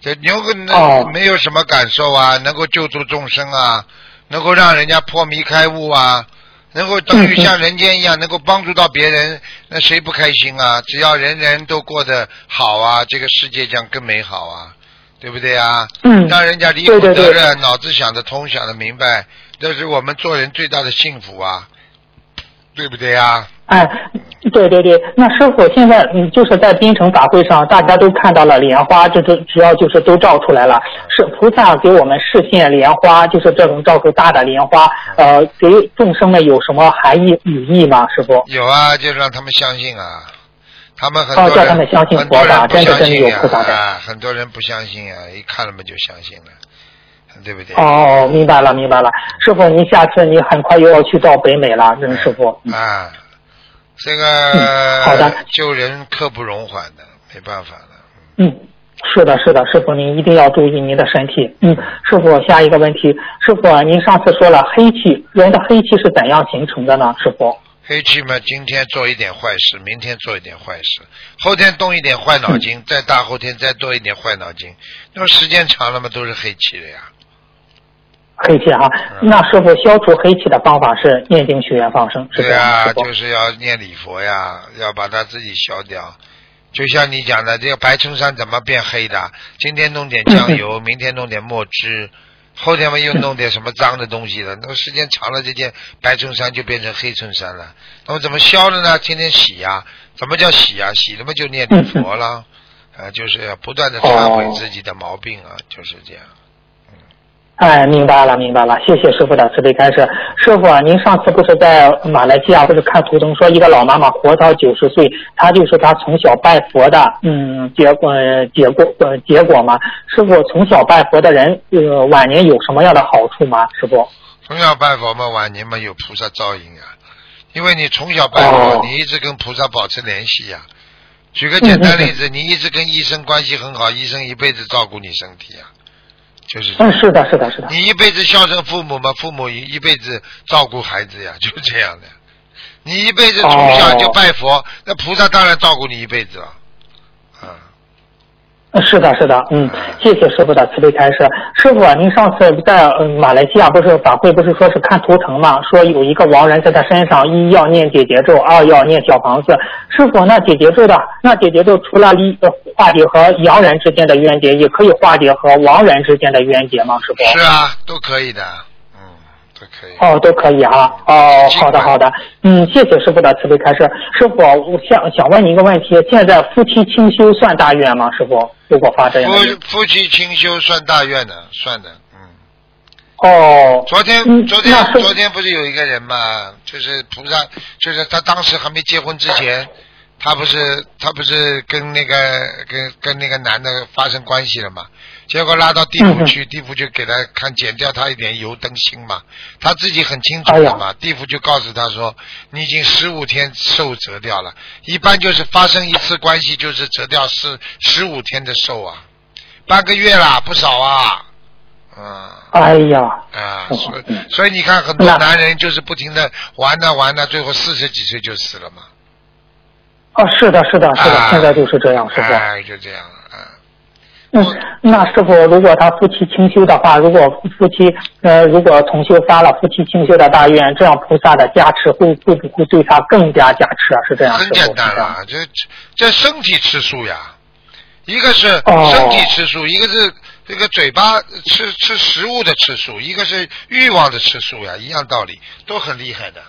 这牛那没有什么感受啊，能够救助众生啊，能够让人家破迷开悟啊，能够等于像人间一样，能够帮助到别人，那谁不开心啊？只要人人都过得好啊，这个世界将更美好啊，对不对啊？嗯。让人家离苦得乐，脑子想得通，想得明白，这是我们做人最大的幸福啊，对不对呀？哎，对对对，那师傅现在嗯，就是在槟城法会上，大家都看到了莲花，这这只要就是都照出来了，是菩萨给我们示现莲花，就是这种照出大的莲花，呃，给众生们有什么含义语义吗？师傅？有啊，就让他们相信啊。他们很哦多人，叫他们相信佛法真的真的相信呀有菩萨很多人不相信啊，一看了嘛就相信了，对不对？哦，明白了明白了，师傅，您下次你很快又要去到北美了，任师傅。嗯啊，这嗯好的救人刻不容缓的，没办法了。嗯，是的，是的，师傅您一定要注意您的身体。嗯，师傅下一个问题，师傅啊您上次说了黑气，人的黑气是怎样形成的呢？师傅？黑气嘛，今天做一点坏事，明天做一点坏事，后天动一点坏脑筋，再大后天再多一点坏脑筋，那么时间长了嘛，都是黑气了呀。黑气哈，嗯那师傅消除黑气的方法是念经许愿放生，对呀、吗？师傅就是要念礼佛呀，要把它自己消掉。就像你讲的，这个白衬衫怎么变黑的？今天弄点酱油，明天弄点墨汁，后天嘛又弄点什么脏的东西了。那么时间长了，这件白衬衫就变成黑衬衫了。那么怎么消的呢？天天洗呀、怎么叫洗呀、洗了嘛就念礼佛了，啊，就是要不断的忏悔自己的毛病啊，就是这样。哎，明白了，明白了，谢谢师傅的慈悲开示。师傅啊，您上次不是在马来西亚不是看图中说一个老妈妈活到九十岁，她就是她从小拜佛的，嗯，结果呃结果呃结果嘛，师傅从小拜佛的人，呃，晚年有什么样的好处吗？师傅？从小拜佛嘛，晚年嘛有菩萨照应啊、因为你从小拜佛，哦你一直跟菩萨保持联系呀、举个简单例子，你一直跟医生关系很好，医生一辈子照顾你身体呀、就是嗯，是的，是的，是的。你一辈子孝顺父母嘛，父母一一辈子照顾孩子呀，就是这样的。你一辈子从小就拜佛，那菩萨当然照顾你一辈子了。是的，是的，嗯，谢谢师傅的慈悲开示。师傅，您上次在马来西亚不是法会不是说是看图腾嘛？说有一个亡人在他身上，一要念解结咒，二要念小房子。师傅，那解结咒的那解结咒除了离化解和洋人之间的冤结，也可以化解和亡人之间的冤结吗？师傅？是啊，都可以的，都可以。哦，都可以哈。哦，好的好的，嗯，谢谢师傅的慈悲开示。师傅，我想想问你一个问题：现在夫妻清修算大愿吗？师傅，如果发这样夫夫妻清修算大愿的，算的。嗯哦，昨天嗯昨天昨天不是有一个人嘛，就是菩萨，就是他当时还没结婚之前，他不是他不是跟那个跟跟那个男的发生关系了嘛？结果拉到地府嗯去，地府就给他看减掉他一点油灯芯嘛，他自己很清楚的哎嘛，地府就告诉他说，你已经十五天寿折掉了，一般就是发生一次关系就是折掉是十五天的寿啊，半个月啦，不少啊，嗯。哎呀，啊，哦所以所以你看，很多男人就是不停的玩呐玩呐，最后四十几岁就死了嘛。哦，是的，是的，是的，啊现在就是这样，师傅。哎，就这样了。嗯，那师傅，如果他夫妻清修的话，如果夫妻呃，如果同修发了夫妻清修的大愿，这样菩萨的加持会会不会对他更加加持啊？是这样，很简单了，这这身体吃素呀，一个是哦身体吃素，一个是这个嘴巴吃吃食物的吃素，一个是欲望的吃素呀，一样道理，都很厉害的。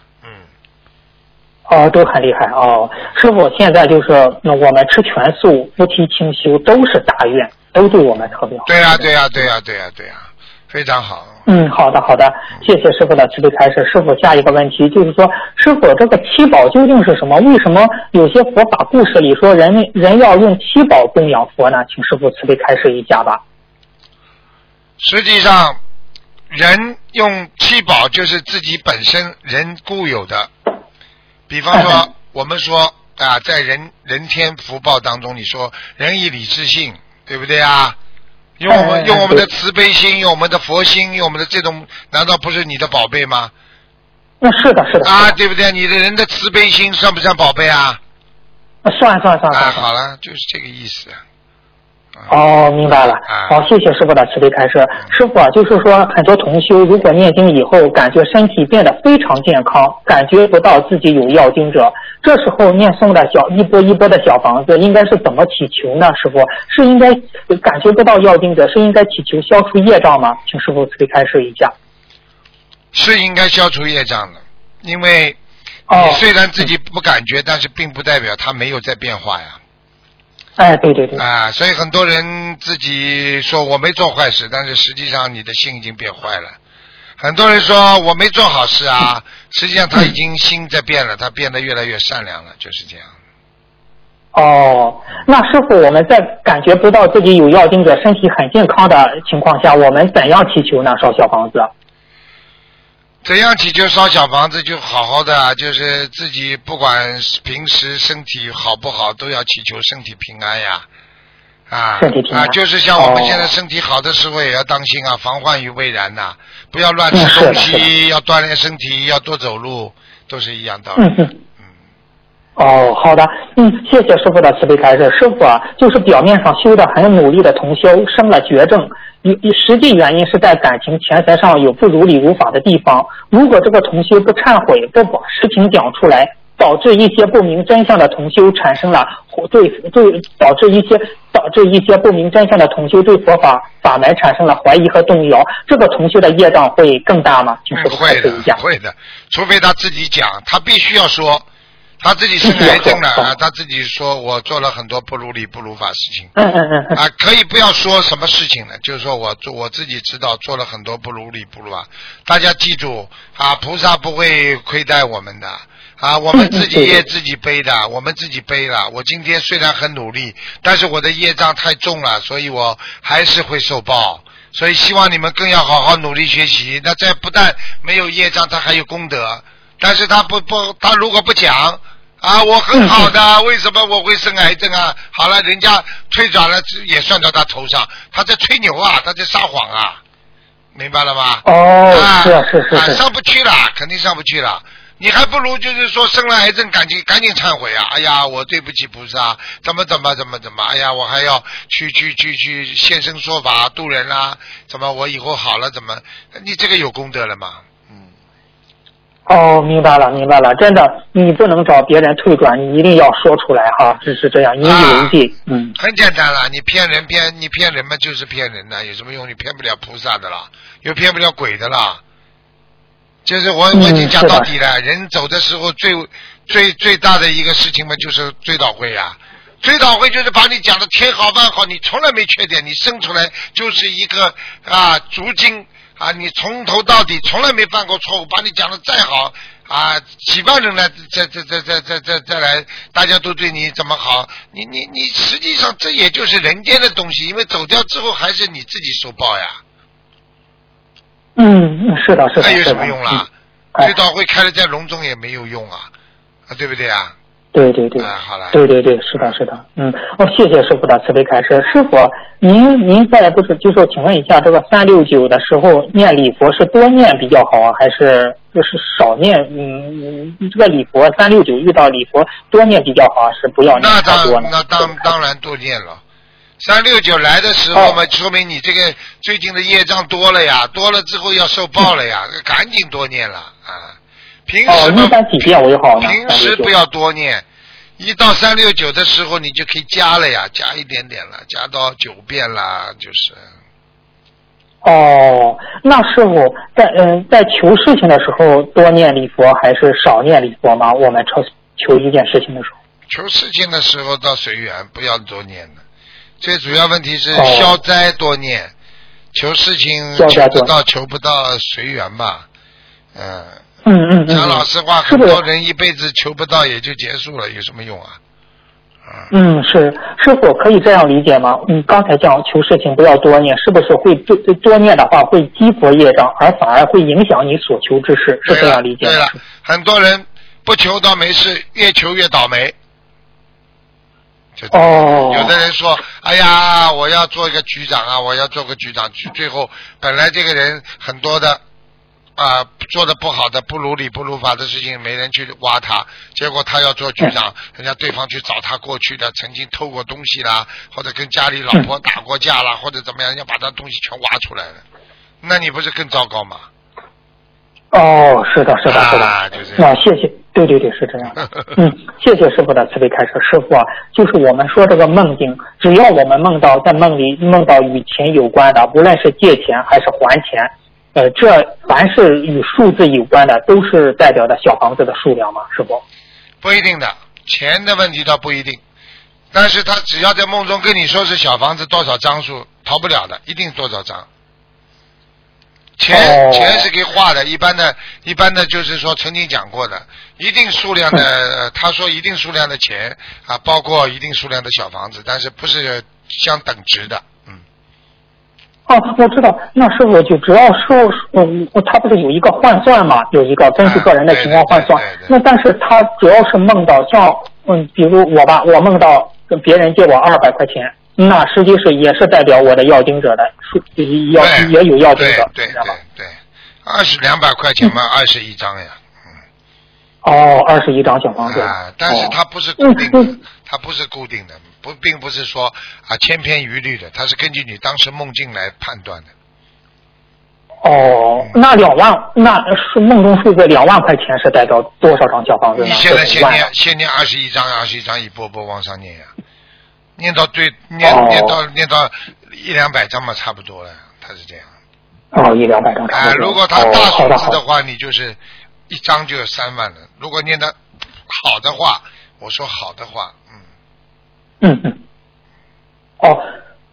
哦，都很厉害哦。师傅，现在就是那我们吃全素、夫妻清修都是大愿，都对我们特别好。对呀、对呀、对呀、对呀、对呀、非常好。嗯，好的好的，谢谢师傅的慈悲开示。师傅，下一个问题就是说，师傅这个七宝究竟是什么？为什么有些佛法故事里说人人要用七宝供养佛呢？请师傅慈悲开示一下吧。实际上，人用七宝就是自己本身人固有的。比方说，我们说啊，在人人天福报当中，你说仁义礼智信，对不对啊？用我们用我们的慈悲心，用我们的佛心，用我们的这种，难道不是你的宝贝吗？那是的，是的。啊，对不对？你的人的慈悲心算不算宝贝啊？算算算啊，算。好了，就是这个意思。哦，明白了。好，谢谢师傅的慈悲开示。师傅啊，就是说很多同修如果念经以后，感觉身体变得非常健康，感觉不到自己有要经者，这时候念诵的小一波一波的小房子，应该是怎么祈求呢？师傅是应该感觉不到要经者，是应该祈求消除业障吗？请师傅慈悲开示一下。是应该消除业障的，因为哦你虽然自己不感觉，但是并不代表它没有在变化呀。哎，对对对，啊，所以很多人自己说我没做坏事，但是实际上你的心已经变坏了。很多人说我没做好事啊，实际上他已经心在变了，他变得越来越善良了，就是这样。哦，那师傅，我们在感觉不到自己有药精者、身体很健康的情况下，我们怎样祈求呢？烧小房子？怎样祈求烧小房子就好好的啊，就是自己不管平时身体好不好，都要祈求身体平安呀。啊啊，就是像我们哦现在身体好的时候也要当心啊，防患于未然呐、不要乱嗯吃东西，要锻炼身体，要多走路，都是一样道理。哦，好的，嗯，谢谢师傅的慈悲开示。师傅啊，就是表面上修的很努力的同修生了绝症，实际原因是在感情、钱财上有不如理如法的地方。如果这个同修不忏悔，不把实情讲出来，导致一些不明真相的同修产生了对对，导致一些导致一些不明真相的同修对佛法法门产生了怀疑和动摇，这个同修的业障会更大吗？就是嗯，会的。会的，除非他自己讲，他必须要说，他自己生癌症了啊，他自己说我做了很多不如理不如法事情。嗯嗯嗯嗯。啊，可以不要说什么事情呢？就是说我做我自己知道做了很多不如理不如法。大家记住啊，菩萨不会亏待我们的啊，我们自己业自己背的，我们自己背了。我今天虽然很努力，但是我的业障太重了，所以我还是会受报。所以希望你们更要好好努力学习。那这不但没有业障，他还有功德。但是他不不，他如果不讲啊，我很好的，为什么我会生癌症啊？好了，人家推转了也算到他头上，他在吹牛啊，他在撒谎啊，明白了吗？哦，啊是啊是是啊，是。上不去了，肯定上不去了。你还不如就是说生了癌症，赶紧赶紧忏悔啊！哎呀，我对不起菩萨，怎么怎么怎么怎么，哎呀，我还要去去去去现身说法度人啦、怎么我以后好了怎么？你这个有功德了吗？哦，明白了，明白了，真的，你不能找别人退转，你一定要说出来哈，是是这样，引以为戒。嗯，很简单了，你骗人骗你骗人嘛，就是骗人的，有什么用？你骗不了菩萨的啦，又骗不了鬼的啦。就是我嗯我已经讲到底了，人走的时候最最最大的一个事情嘛，就是追悼会呀、追悼会就是把你讲的天好万好，你从来没缺点，你生出来就是一个啊足金啊，你从头到底从来没犯过错误，把你讲的再好啊，几万人来再再再再再再再来，大家都对你怎么好，你你你实际上这也就是人间的东西，因为走掉之后还是你自己受报呀，嗯，嗯是的，是的，那有。什么用啦？嗯追悼会开的再隆重也没有用啊，啊对不对啊？对对对，啊好了，对对对，是的，是的，嗯，哦，谢谢师傅的慈悲开示。师傅，您您在不是就说，请问一下，这个三六九的时候念礼佛是多念比较好啊，还是就是少念？嗯，嗯这个礼佛三六九遇到礼佛多念比较好，还是不要念那太多呢？当那当当然多念了。三六九来的时候嘛，说明你这个最近的业障多了呀，多了之后要受报了呀，赶紧多念了啊。平哦，时嘛一，般几遍为好呢？平时不要多念，一到三六九的时候你就可以加了呀，加一点点了，加到九遍啦，就是。哦，那师傅在嗯在求事情的时候多念礼佛还是少念礼佛吗？我们求求一件事情的时候。求事情的时候到随缘，不要多念的。最主要问题是哦消灾多念，求事情得到求不到随缘吧。嗯，嗯嗯嗯。讲老实话，很多人一辈子求不到也就结束了，有什么用啊？嗯，是师傅可以这样理解吗？你刚才讲求事情不要多念，是不是会多多念的话会激活业障，而反而会影响你所求之事？是这样理解吗？对了，很多人不求倒没事，越求越倒霉。就哦有的人说：“哎呀，我要做一个局长啊，我要做个局长。”最最后，本来这个人很多的啊、做的不好的、不如理不如法的事情，没人去挖他，结果他要做局长，人家对方去找他过去的曾经偷过东西啦，或者跟家里老婆打过架啦，或者怎么样，人家把他东西全挖出来了，那你不是更糟糕吗？哦，是的，是的，是的。啊，就是那谢谢，对对对，是这样的。嗯，谢谢师傅的慈悲开示。师傅啊，就是我们说这个梦境，只要我们梦到在梦里梦到与钱有关的，无论是借钱还是还钱，呃，这凡是与数字有关的，都是代表的小房子的数量吗？师傅？不一定的，钱的问题倒不一定，但是他只要在梦中跟你说是小房子多少张数，逃不了的，一定多少张。钱、哦钱是给画的，一般的，一般的就是说曾经讲过的，一定数量的，呃他说一定数量的钱啊，包括一定数量的小房子，但是不是相等值的，嗯，哦，我知道，那师傅就只要说，嗯，他不是有一个换算嘛，有一个根据个人的情况换算。那但是他主要是梦到像，嗯，比如我吧，我梦到跟别人借我二百块钱，那实际是也是代表我的要经者的，是要也有要经者，对对对，二十两百块钱嘛，二十一张呀，哦，二十一张小房子。啊，但是哦它不是固定的，它不是固定的，不，并不是说啊千篇一律的，它是根据你当时梦境来判断的。哦，那两万，那是梦中数字两万块钱是代表多少张小房子呢？你现在先念，先念二十一张，二十一张一波波往上念呀，念到最，念、哦念到念到一两百张嘛，差不多了，他是这样。哦，一两百张差啊，不多。如果他大数。字的话，你就是一张就有三万了。如果念的好的话，我说好的话，嗯嗯。哦，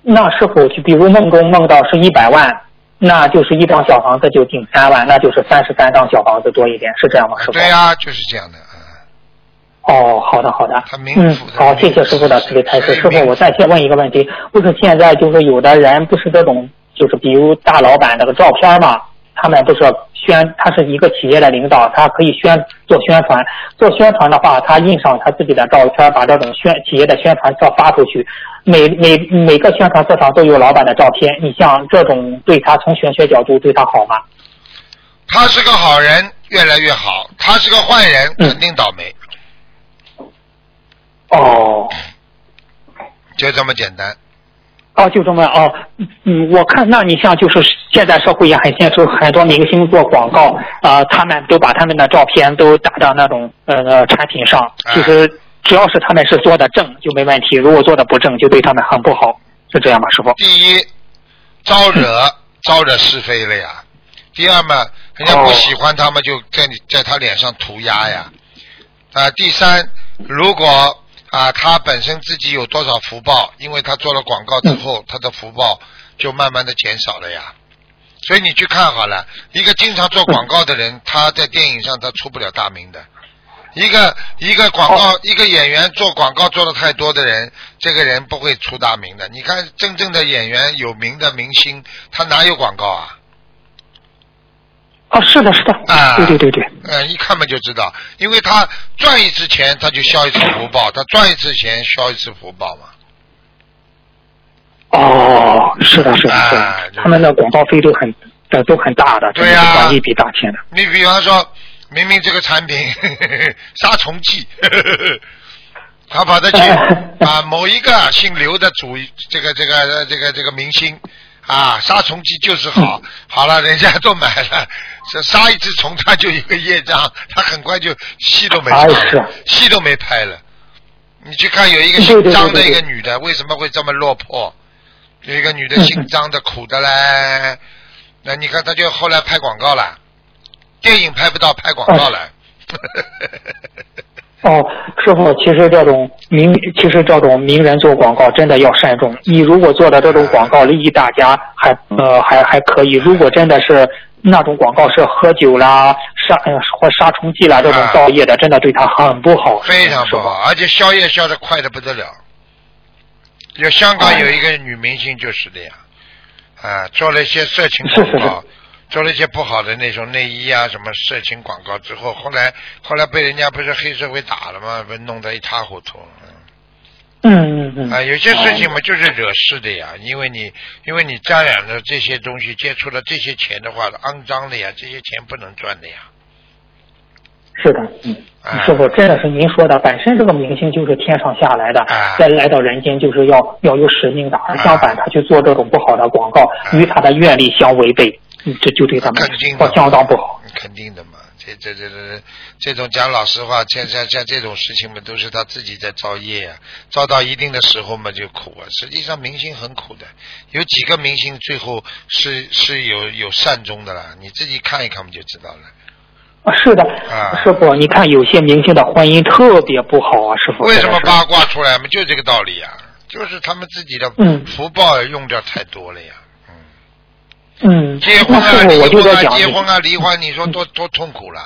那师傅就比如梦中梦到是一百万，那就是一张小房子就顶三万，那就是三十三张小房子多一点，是这样吗？师傅？对呀、就是这样的。哦，好的好的。嗯，好，谢谢师傅的慈悲开示。师傅，我再先问一个问题，不是现在就是有的人不是这种，就是比如大老板那个照片嘛，他们不是宣，他是一个企业的领导，他可以宣做宣传，做宣传的话，他印上他自己的照片，把这种宣企业的宣传册发出去，每每每个宣传册上都有老板的照片。你像这种对他从玄学角度对他好吗？他是个好人，越来越好；他是个坏人，肯定倒霉。哦，就这么简单。哦，就这么哦，嗯，我看那你像就是现在社会也很现实，很多明星做广告啊、呃他们都把他们的照片都打到那种呃产品上，其实只要是他们是做的正就没问题，如果做的不正就对他们很不好，是这样吗，师傅？第一，招惹招惹是非了呀。第二嘛，人家不喜欢他们，就在你在他脸上涂鸦呀。啊，第三，如果啊他本身自己有多少福报，因为他做了广告之后，他的福报就慢慢的减少了呀。所以你去看好了，一个经常做广告的人，他在电影上他出不了大名的。一个一个广告，一个演员做广告做的太多的人，这个人不会出大名的。你看真正的演员，有名的明星，他哪有广告啊？哦，是的，是的，啊，对对对对，嗯，一看嘛就知道，因为他赚一次钱，他就消一次福报，他赚一次钱消一次福报嘛。哦，是的，是的，是的，他们的广告费都很呃都很大的，对呀真的是赚一笔大钱的。你比方说，明明这个产品 杀虫剂，他跑得去 啊某一个姓刘的主这个这个这个这个明星啊杀虫剂就是好，好了人家都买了，这杀一只虫他就一个业障，他很快就戏都没 了，戏都没拍了。你去看有一个姓张的一个女的，为什么会这么落魄？有一个女的嗯姓张的苦的嘞，那你看她就后来拍广告了，电影拍不到，拍广告了。哦，师傅，其实这种名，其实这种名人做广告真的要慎重。你如果做的这种广告利益大家还呃还还可以，如果真的是那种广告是喝酒啦、杀呃或杀虫剂啦这种造业的，真的对他很不好。非常不好，而且消业消的快的不得了。有香港有一个女明星就是的呀，啊，做了一些色情广告，做了一些不好的那种内衣啊什么色情广告之后，后来后来被人家不是黑社会打了吗？被弄得一塌糊涂。嗯嗯嗯。啊，有些事情嘛就是惹事的呀，因为你因为你沾染了这些东西，接触了这些钱的话，肮脏的呀，这些钱不能赚的呀。是的，嗯，啊师傅真的是您说的，本身这个明星就是天上下来的，再来到人间就是要要有使命的，而相反他去做这种不好的广告，与他的愿力相违背，嗯这就对他们肯定的相当不好。肯定的嘛，这这这这这种讲老实话，像像像这种事情嘛，都是他自己在造业呀、造到一定的时候嘛就苦啊。实际上明星很苦的，有几个明星最后是是有有善终的啦，你自己看一看嘛就知道了。啊是的，啊师傅，你看有些明星的婚姻特别不好啊，师傅。为什么八卦出来嘛？就这个道理呀、就是他们自己的嗯福报用掉太多了呀。嗯，结婚啊，我离婚啊，就在讲结婚啊，离婚，你说多多痛苦了。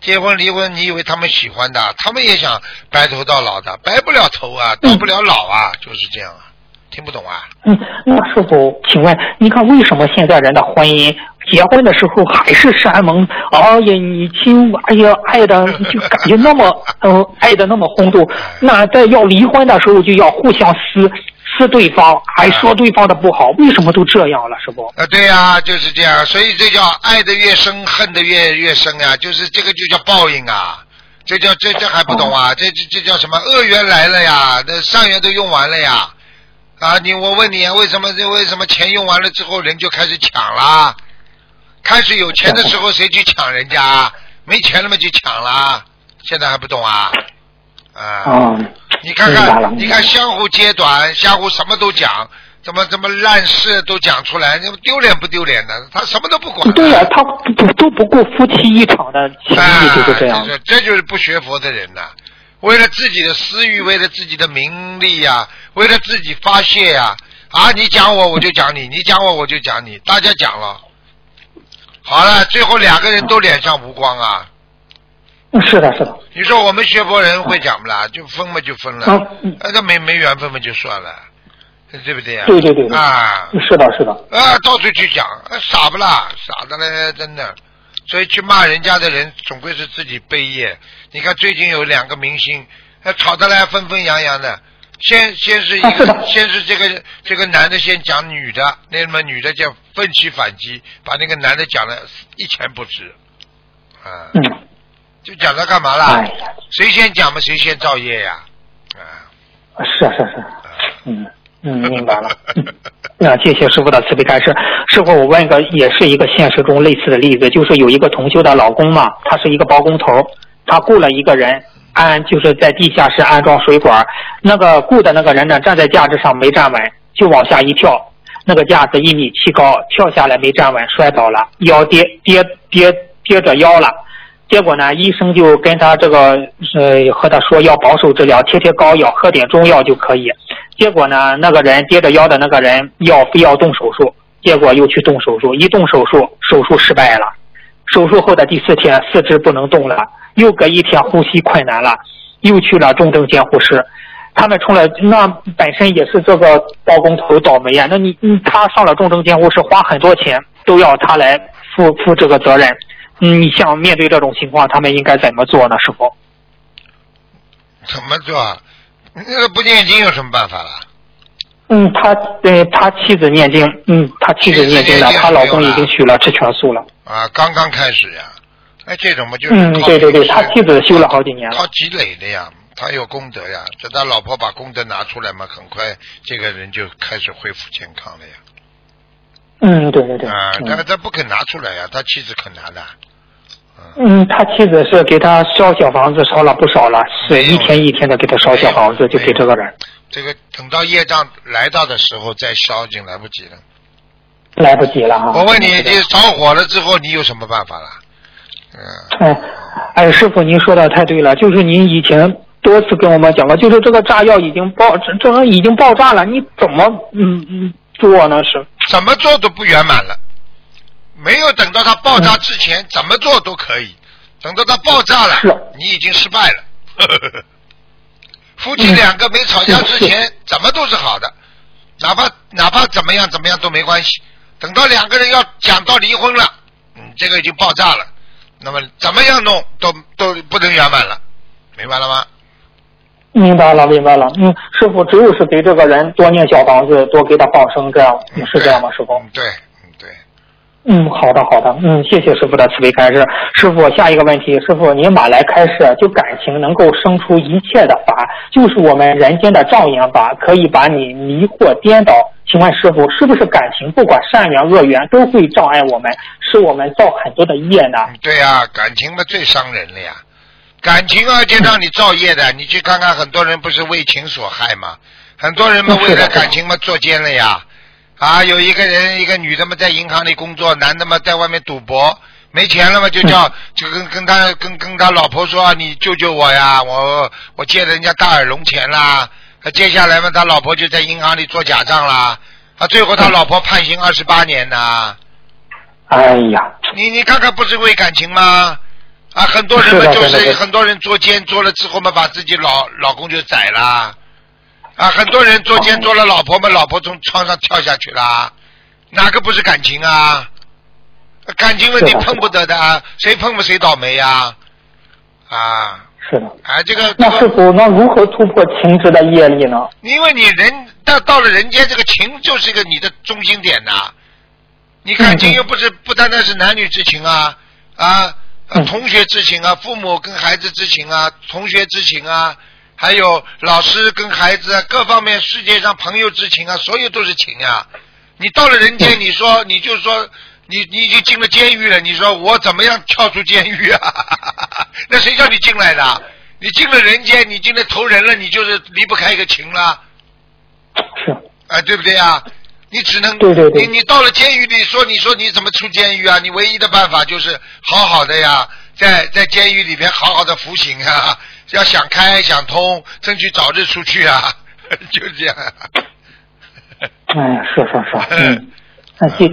结婚离婚，你以为他们喜欢的？他们也想白头到老的，白不了头啊，到不了老啊，就是这样啊。听不懂啊？嗯，那师傅，请问，你看为什么现在人的婚姻结婚的时候还是山盟？哎呀，你亲，哎呀，爱的就感觉那么，呃，爱的那么轰动。那在要离婚的时候就要互相撕撕对方，还说对方的不好，为什么都这样了，是不？啊，对呀、就是这样。所以这叫爱的越深，恨的越越深呀、就是这个就叫报应啊。这叫这这还不懂啊？这这这叫什么？恶缘来了呀，那善缘都用完了呀。啊，你我问你，为什么这为什么钱用完了之后人就开始抢啦？开始有钱的时候谁去抢人家？没钱了嘛就抢啦。现在还不懂啊？啊，嗯，你看看，你看相互揭短，相互什么都讲，怎么怎么烂事都讲出来，丢脸不丢脸的？他什么都不管。对呀、他不不都不顾夫妻一场的情谊，就是这样这就是不学佛的人呐、为了自己的私欲，为了自己的名利呀、为了自己发泄呀、啊！你讲我，我就讲你；你讲我，我就讲你。大家讲了，好了，最后两个人都脸上无光啊！嗯是的，是的。你说我们学佛人会讲不啦？就分嘛就分了，那没没缘分嘛就算了，对不对呀？对对对对啊是的，是的。啊，到处去讲，啊傻不啦？傻的嘞，真的。所以去骂人家的人，总归是自己背业。你看最近有两个明星，呃吵得来纷纷扬扬的。先先是一个，啊是的先是这个这个男的先讲女的，那么女的就奋起反击，把那个男的讲了一钱不值，啊，嗯，就讲他干嘛啦？哎呀，谁先讲嘛，谁先造业呀？啊，是啊是是，嗯嗯，明白了。嗯那谢谢师傅的慈悲开示。师傅，我问一个，也是一个现实中类似的例子，就是有一个同修的老公嘛，他是一个包工头，他雇了一个人安，就是在地下室安装水管，那个雇的那个人呢，站在架子上没站稳，就往下一跳，那个架子一米七高，跳下来没站稳，摔倒了，腰跌跌跌跌着腰了。结果呢，医生就跟他这个呃和他说要保守治疗，贴贴膏药，喝点中药就可以。结果呢，那个人跌着腰的那个人要非要动手术，结果又去动手术，一动手术手术失败了。手术后的第四天，四肢不能动了，又隔一天呼吸困难了，又去了重症监护室。他们除了那本身也是这个包工头倒霉呀，那你他上了重症监护室，花很多钱都要他来负负这个责任。嗯，你像面对这种情况，他们应该怎么做呢？师傅？怎么做啊？那个不念经有什么办法了？嗯，他呃，他妻子念经，嗯，他妻子念经了，妻子念经她老公已经许了吃全素了。啊，刚刚开始呀。哎，这种嘛就是嗯，对对对，他妻子修了好几年了靠。积累的呀，他有功德呀，这他老婆把功德拿出来嘛，很快这个人就开始恢复健康了呀。嗯，对对对。啊，嗯但是他不肯拿出来呀，他妻子肯拿的。嗯，他妻子是给他烧小房子，烧了不少了，是一天一天的给他烧小房子，就给这个人，这个等到业障来到的时候再烧，已经来不及了。来不及了啊。我问你，你着火了之后，你有什么办法了？嗯，哎，哎，师傅，您说的太对了，就是您以前多次跟我们讲过，就是这个炸药已经爆，这这已经爆炸了，你怎么嗯嗯做呢？是怎么做都不圆满了。没有等到它爆炸之前，怎么做都可以。等到它爆炸了，你已经失败了。夫妻两个没吵架之前，怎么都是好的，哪怕哪怕怎么样怎么样都没关系。等到两个人要讲到离婚了，嗯，这个已经爆炸了，那么怎么样弄都都不能圆满了，明白了吗？明白了，明白了。嗯，师傅，只有是给这个人多念小房子，多给他放生，这样是这样吗？师傅？对，嗯，好的，好的，嗯，谢谢师傅的慈悲开示。师傅，下一个问题，师傅您马来开示，就感情能够生出一切的法，就是我们人间的障眼法，可以把你迷惑颠倒，请问师傅，是不是感情不管善缘恶缘都会障碍我们，使我们造很多的业呢？对呀、感情嘛最伤人了呀。感情啊就让你造业的，你去看看，很多人不是为情所害吗？很多人嘛为了感情嘛作奸了呀。啊，有一个人，一个女的嘛在银行里工作，男的嘛在外面赌博，没钱了嘛就叫、就跟跟他跟跟他老婆说，你救救我呀，我我借了人家大耳窿钱啦。啊接下来嘛，他老婆就在银行里做假账啦。啊，最后他老婆判刑二十八年呐。哎呀，你你看看，不是为感情吗？啊，很多人嘛就是很多人捉奸捉了之后嘛，把自己老老公就宰了。啊，很多人做奸做了老婆嘛，老婆从窗上跳下去了，哪个不是感情啊？感情问题碰不得的啊，谁碰不谁倒霉呀、啊？是的。啊，这个那师个，傅，那如何突破情执的业力呢？因为你人到到了人间，这个情就是一个你的中心点呐、你感情又不是不单单是男女之情啊啊，同学之情啊，父母跟孩子之情啊，同学之情啊，还有老师跟孩子啊，各方面世界上朋友之情啊，所有都是情啊。你到了人间，你说你就说你你已经进了监狱了，你说我怎么样跳出监狱啊？那谁叫你进来的？你进了人间，你进来投人了，你就是离不开一个情了。是，啊，对不对啊？你只能对对对你你到了监狱里说，你说你怎么出监狱啊？你唯一的办法就是好好的呀，在在监狱里边好好的服刑啊，要想开想通，争取早日出去啊，就这样。哎，是是是，嗯，那谢，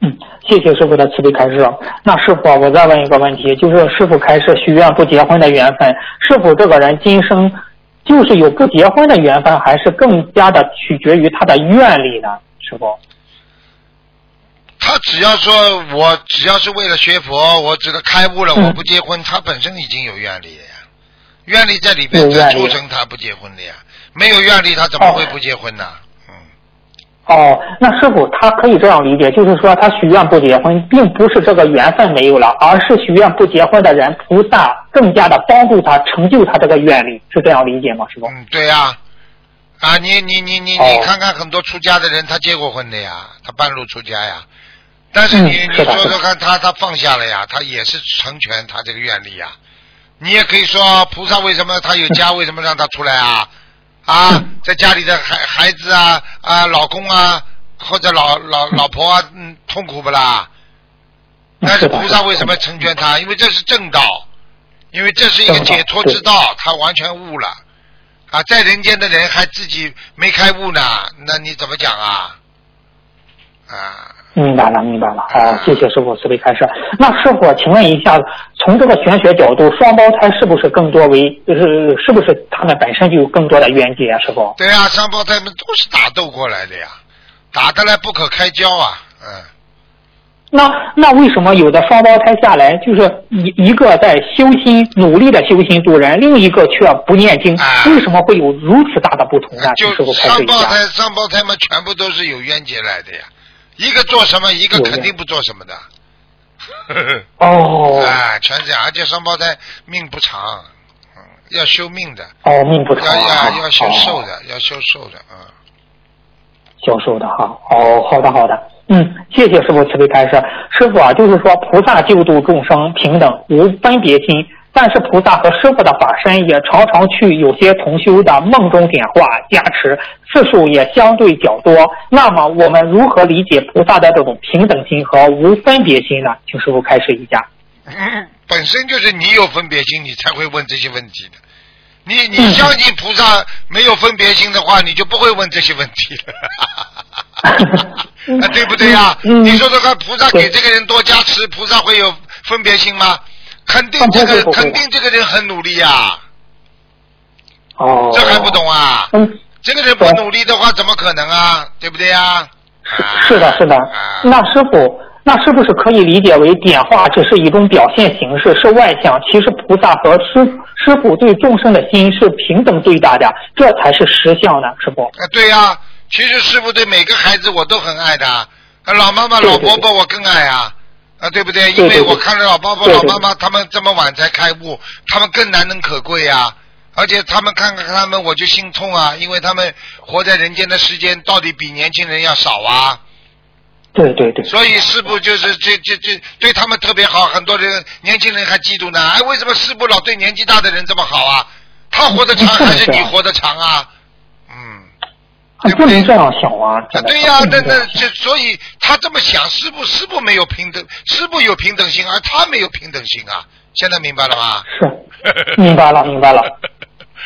嗯，谢谢师傅的慈悲开示。那师傅啊，我再问一个问题，就是师傅开示许愿不结婚的缘分，是否这个人今生就是有不结婚的缘分，还是更加的取决于他的愿力呢？师傅？他只要说我只要是为了学佛，我只能开悟了，嗯我不结婚，他本身已经有愿力了呀，愿力在里边促成他不结婚的呀，没有愿力他怎么会不结婚呢？嗯。哦，那师傅他可以这样理解，就是说他许愿不结婚，并不是这个缘分没有了，而是许愿不结婚的人，菩萨更加的帮助他成就他这个愿力，是这样理解吗？师傅？嗯，对呀、啊，你你你你哦你看看很多出家的人，他结过婚的呀，他半路出家呀。但是你、嗯你说说看，他他放下了呀，他也是成全他这个愿力呀。你也可以说，菩萨为什么他有家，为什么让他出来啊？啊，嗯在家里的孩孩子啊啊，老公啊，或者老老老婆啊，嗯，痛苦不啦？但是菩萨为什么成全他？因为这是正道，因为这是一个解脱之道，他完全悟了。啊，在人间的人还自己没开悟呢，那你怎么讲啊？啊，明白了，明白了。啊，谢谢师傅慈悲开示。那师傅，请问一下，从这个玄学角度，双胞胎是不是更多为，就是是不是他们本身就有更多的冤结啊？师傅？对啊，双胞胎们都是打斗过来的呀，打得来不可开交啊，嗯。那那为什么有的双胞胎下来，就是一一个在修心努力的修心度人，另一个却不念经？啊为什么会有如此大的不同呢？就。双胞胎，双胞胎们全部都是有冤结来的呀，一个做什么，一个肯定不做什么的。哦啊，全这样，而且双胞胎命不长，嗯，要修命的，哦，命不长要啊，要要修寿哦的，要修寿的，嗯。销售的哈。哦，好的好的，嗯，谢谢师傅慈悲开示。师傅啊，就是说菩萨救度众生平等无分别心，但是菩萨和师傅的法身也常常去有些同修的梦中点化加持，次数也相对较多。那么我们如何理解菩萨的这种平等心和无分别心呢？请师傅开示一下。本身就是你有分别心，你才会问这些问题的。你你嗯相信菩萨没有分别心的话，你就不会问这些问题了，啊，对不对呀、嗯你说说看，菩萨给这个人多加持，菩萨会有分别心吗？肯定啊这个肯定这个人很努力呀、哦，这还不懂啊？嗯。这个人不努力的话，怎么可能啊？对不对呀、啊？是的，是的啊。那师傅，那是不是可以理解为点化只是一种表现形式，是外向？其实菩萨和师师傅对众生的心是平等对待的，这才是实相呢，师傅。啊，对呀、其实师傅对每个孩子我都很爱的，啊老妈妈、老伯伯我更爱啊，啊，对不对？因为我看着老伯伯、对对老妈妈他们这么晚才开悟，他们更难能可贵呀、而且他们看看他们，我就心痛啊，因为他们活在人间的时间到底比年轻人要少啊。对对对。所以师傅就是这这这对他们特别好，很多人年轻人还嫉妒呢。哎，为什么师傅老对年纪大的人这么好啊？他活得长 还是你活得长啊？嗯，不能这样想啊！对呀，那那这所以他这么想，师傅师傅没有平等，师傅有平等心，而他没有平等心啊！现在明白了吗？是，明白了，明白了。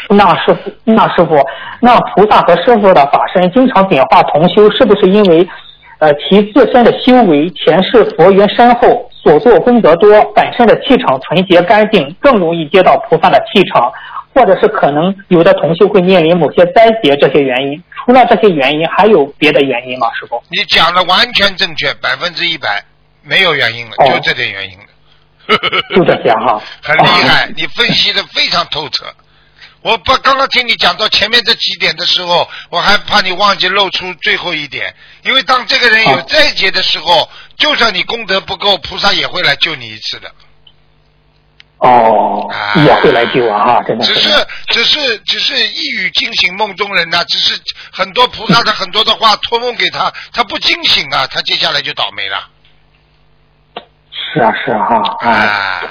那师傅，那师傅，那菩萨和师傅的法身经常点化同修，是不是因为呃其自身的修为前世佛缘深厚，所做功德多，本身的气场纯洁干净，更容易接到菩萨的气场？或者是可能有的同修会面临某些灾劫，这些原因，除了这些原因，还有别的原因吗？师傅？你讲的完全正确，百分之一百，没有原因了，就这点原因了。就这些哈。很厉害，你分析的非常透彻。我不刚刚听你讲到前面这几点的时候，我还怕你忘记露出最后一点，因为当这个人有灾劫的时候，就算你功德不够，菩萨也会来救你一次的。哦，也会来救啊！哈，真的。只是，只是，只是一语惊醒梦中人呐！只是很多菩萨的很多的话托梦给他，他不惊醒啊，他接下来就倒霉了。是啊，是啊，哈啊！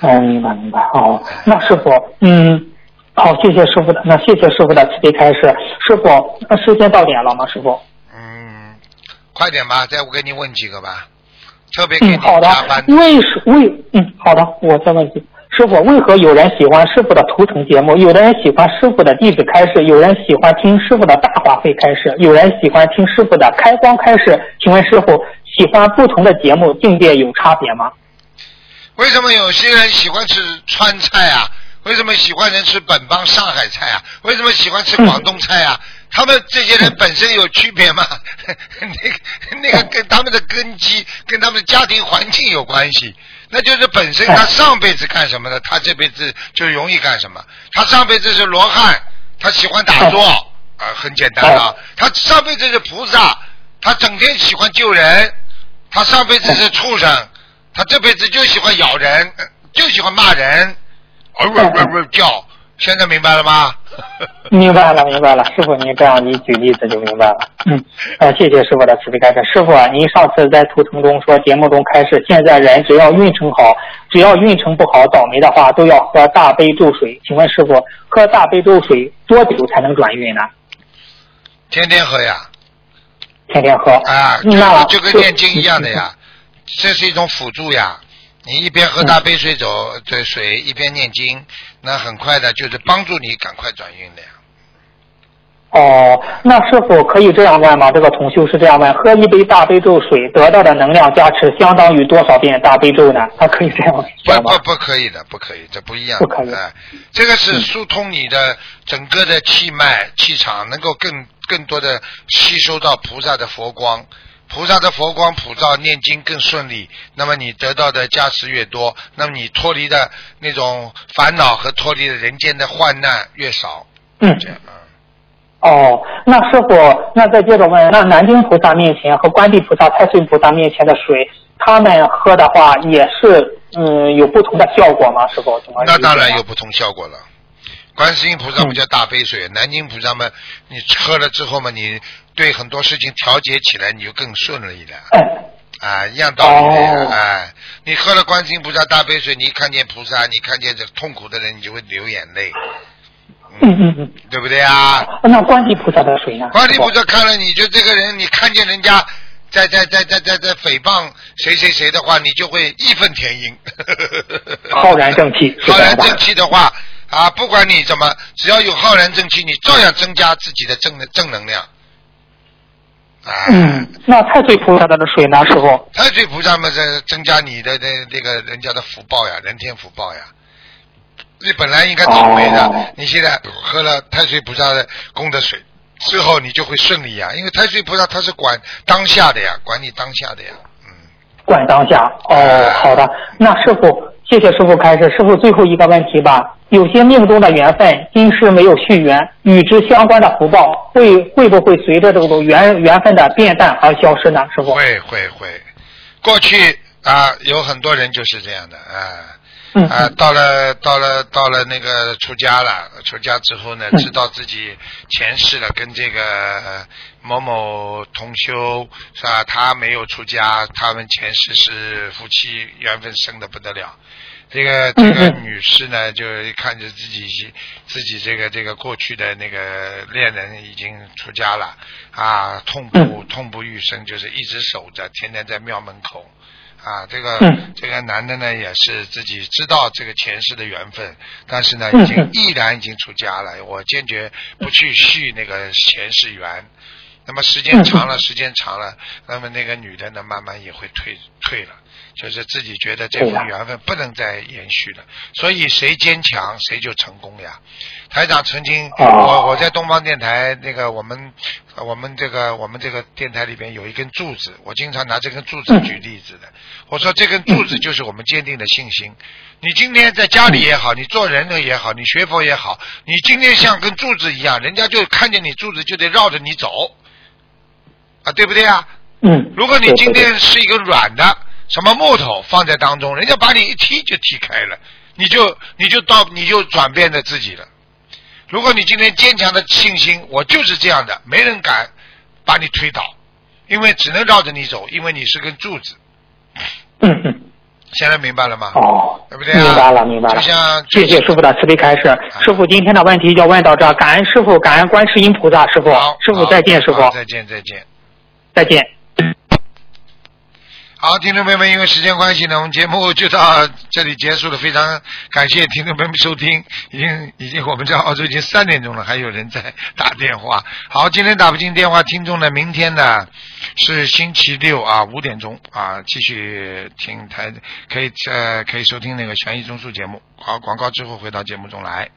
哦，明白，明白。好，那师傅，嗯，好，谢谢师傅的，那谢谢师傅的慈悲开示。师傅，那时间到点了吗？师傅？嗯，快点吧，再我给你问几个吧。特别嗯，好的。为什为嗯，好的，我再问一句，师傅，为何有人喜欢师傅的图腾节目，有的人喜欢师傅的弟子开示，有人喜欢听师傅的大话会开示，有人喜欢听师傅的开光开示？请问师傅，喜欢不同的节目境界有差别吗？为什么有些人喜欢吃川菜啊？为什么喜欢人吃本帮上海菜啊？为什么喜欢吃广东菜啊？他们这些人本身有区别吗？那个那个跟他们的根基、跟他们的家庭环境有关系。那就是本身他上辈子干什么的，他这辈子就容易干什么。他上辈子是罗汉，他喜欢打坐啊，很简单啊。他上辈子是菩萨，他整天喜欢救人。他上辈子是畜生，他这辈子就喜欢咬人，就喜欢骂人，呜呜呜叫。现在明白了吗？明白了，明白了。师傅，您这样一举例子就明白了。嗯，呃，谢谢师傅的慈悲开示。师傅，您上次在图腾中说，节目中开示，现在人只要运程好，只要运程不好，倒霉的话，都要喝大悲咒水。请问师傅，喝大悲咒水多久才能转运呢？天天喝呀。天天喝。啊，那就跟念经一样的呀，这是一种辅助呀。你一边喝大杯水走这水，一边念经，那很快的，就是帮助你赶快转运的呀。哦，那是否可以这样问吗？这个同修是这样问：喝一杯大悲咒水得到的能量加持，相当于多少遍大悲咒呢？他可以这样问不不不可以的，不可以，这不一样。不可以。哎，这个是疏通你的整个的气脉气场，能够更更多的吸收到菩萨的佛光。菩萨的佛光普照，念经更顺利。那么你得到的加持越多，那么你脱离的那种烦恼和脱离的人间的患难越少。嗯，这样啊。哦，那师傅，那再接着问，那南京菩萨面前和观地菩萨、太岁菩萨面前的水，他们喝的话也是嗯有不同的效果吗？师傅？那当然有不同效果了。观世音菩萨不叫大杯水，南京菩萨嘛，你喝了之后嘛，你对很多事情调节起来，你就更顺利了。啊，一样道理的。哎，你喝了观世音菩萨大杯水，你一看见菩萨，你看见这痛苦的人，你就会流眼泪。嗯嗯嗯，对不对啊？那观地菩萨的水呢？观地菩萨看了，你就这个人，你看见人家在在在在在在诽谤谁谁谁的话，你就会义愤填膺。浩然正气。浩然正气的话。啊，不管你怎么，只要有浩然正气，你照样增加自己的正正能量。啊，嗯，那太岁菩萨的水呢，师傅？太岁菩萨嘛，在增加你的那那个人家的福报呀，人天福报呀。你本来应该倒霉的，你现在喝了太岁菩萨的功德水之后，你就会顺利呀。因为太岁菩萨他是管当下的呀，管你当下的呀。嗯。管当下哦，好的，那师傅。谢谢师傅开始，师傅最后一个问题吧。有些命中的缘分，今世没有续缘，与之相关的福报，会会不会随着这个缘缘分的变淡而消失呢？师傅会会会，过去啊，有很多人就是这样的啊，嗯啊，到了到了到了那个出家了，出家之后呢，嗯知道自己前世了，跟这个呃某某同修是吧？他没有出家，他们前世是夫妻缘分深的不得了。这个这个女士呢，就看着自己自己这个这个过去的那个恋人已经出家了啊，痛不嗯痛不欲生，就是一直守着，天天在庙门口啊。这个、嗯这个男的呢，也是自己知道这个前世的缘分，但是呢，嗯已经嗯毅然已经出家了。我坚决不去续那个前世缘。那么时间长了，时间长了，那么那个女的呢，慢慢也会退退了，就是自己觉得这份缘分不能再延续了，所以谁坚强谁就成功呀。台长曾经，哦我我在东方电台那个我们呃我们这个我们这个电台里边有一根柱子，我经常拿这根柱子举例子的。我说这根柱子就是我们坚定的信心。你今天在家里也好，你做人呢也好，你学佛也好，你今天像根柱子一样，人家就看见你柱子就得绕着你走，啊，对不对啊？嗯，如果你今天是一个软的什么木头放在当中，人家把你一踢就踢开了，你就你就到你就转变了自己了。如果你今天坚强的信心，我就是这样的，没人敢把你推倒，因为只能绕着你走，因为你是根柱子。嗯嗯，现在明白了吗？哦，对不对啊明白了，明白了。就像谢谢师傅的慈悲开示。师傅今天的问题就问到这，感恩师傅，感恩观世音菩萨，师傅好，师傅再见，师傅好再见再见。再见。好，听众朋友们，因为时间关系呢，我们节目就到这里结束了。非常感谢听众朋友们收听，已经已经我们在澳洲已经三点钟了，还有人在打电话。好，今天打不进电话，听众呢，明天呢是星期六啊，五点钟啊，继续听台可以呃可以收听那个悬疑综述节目。好，广告之后回到节目中来。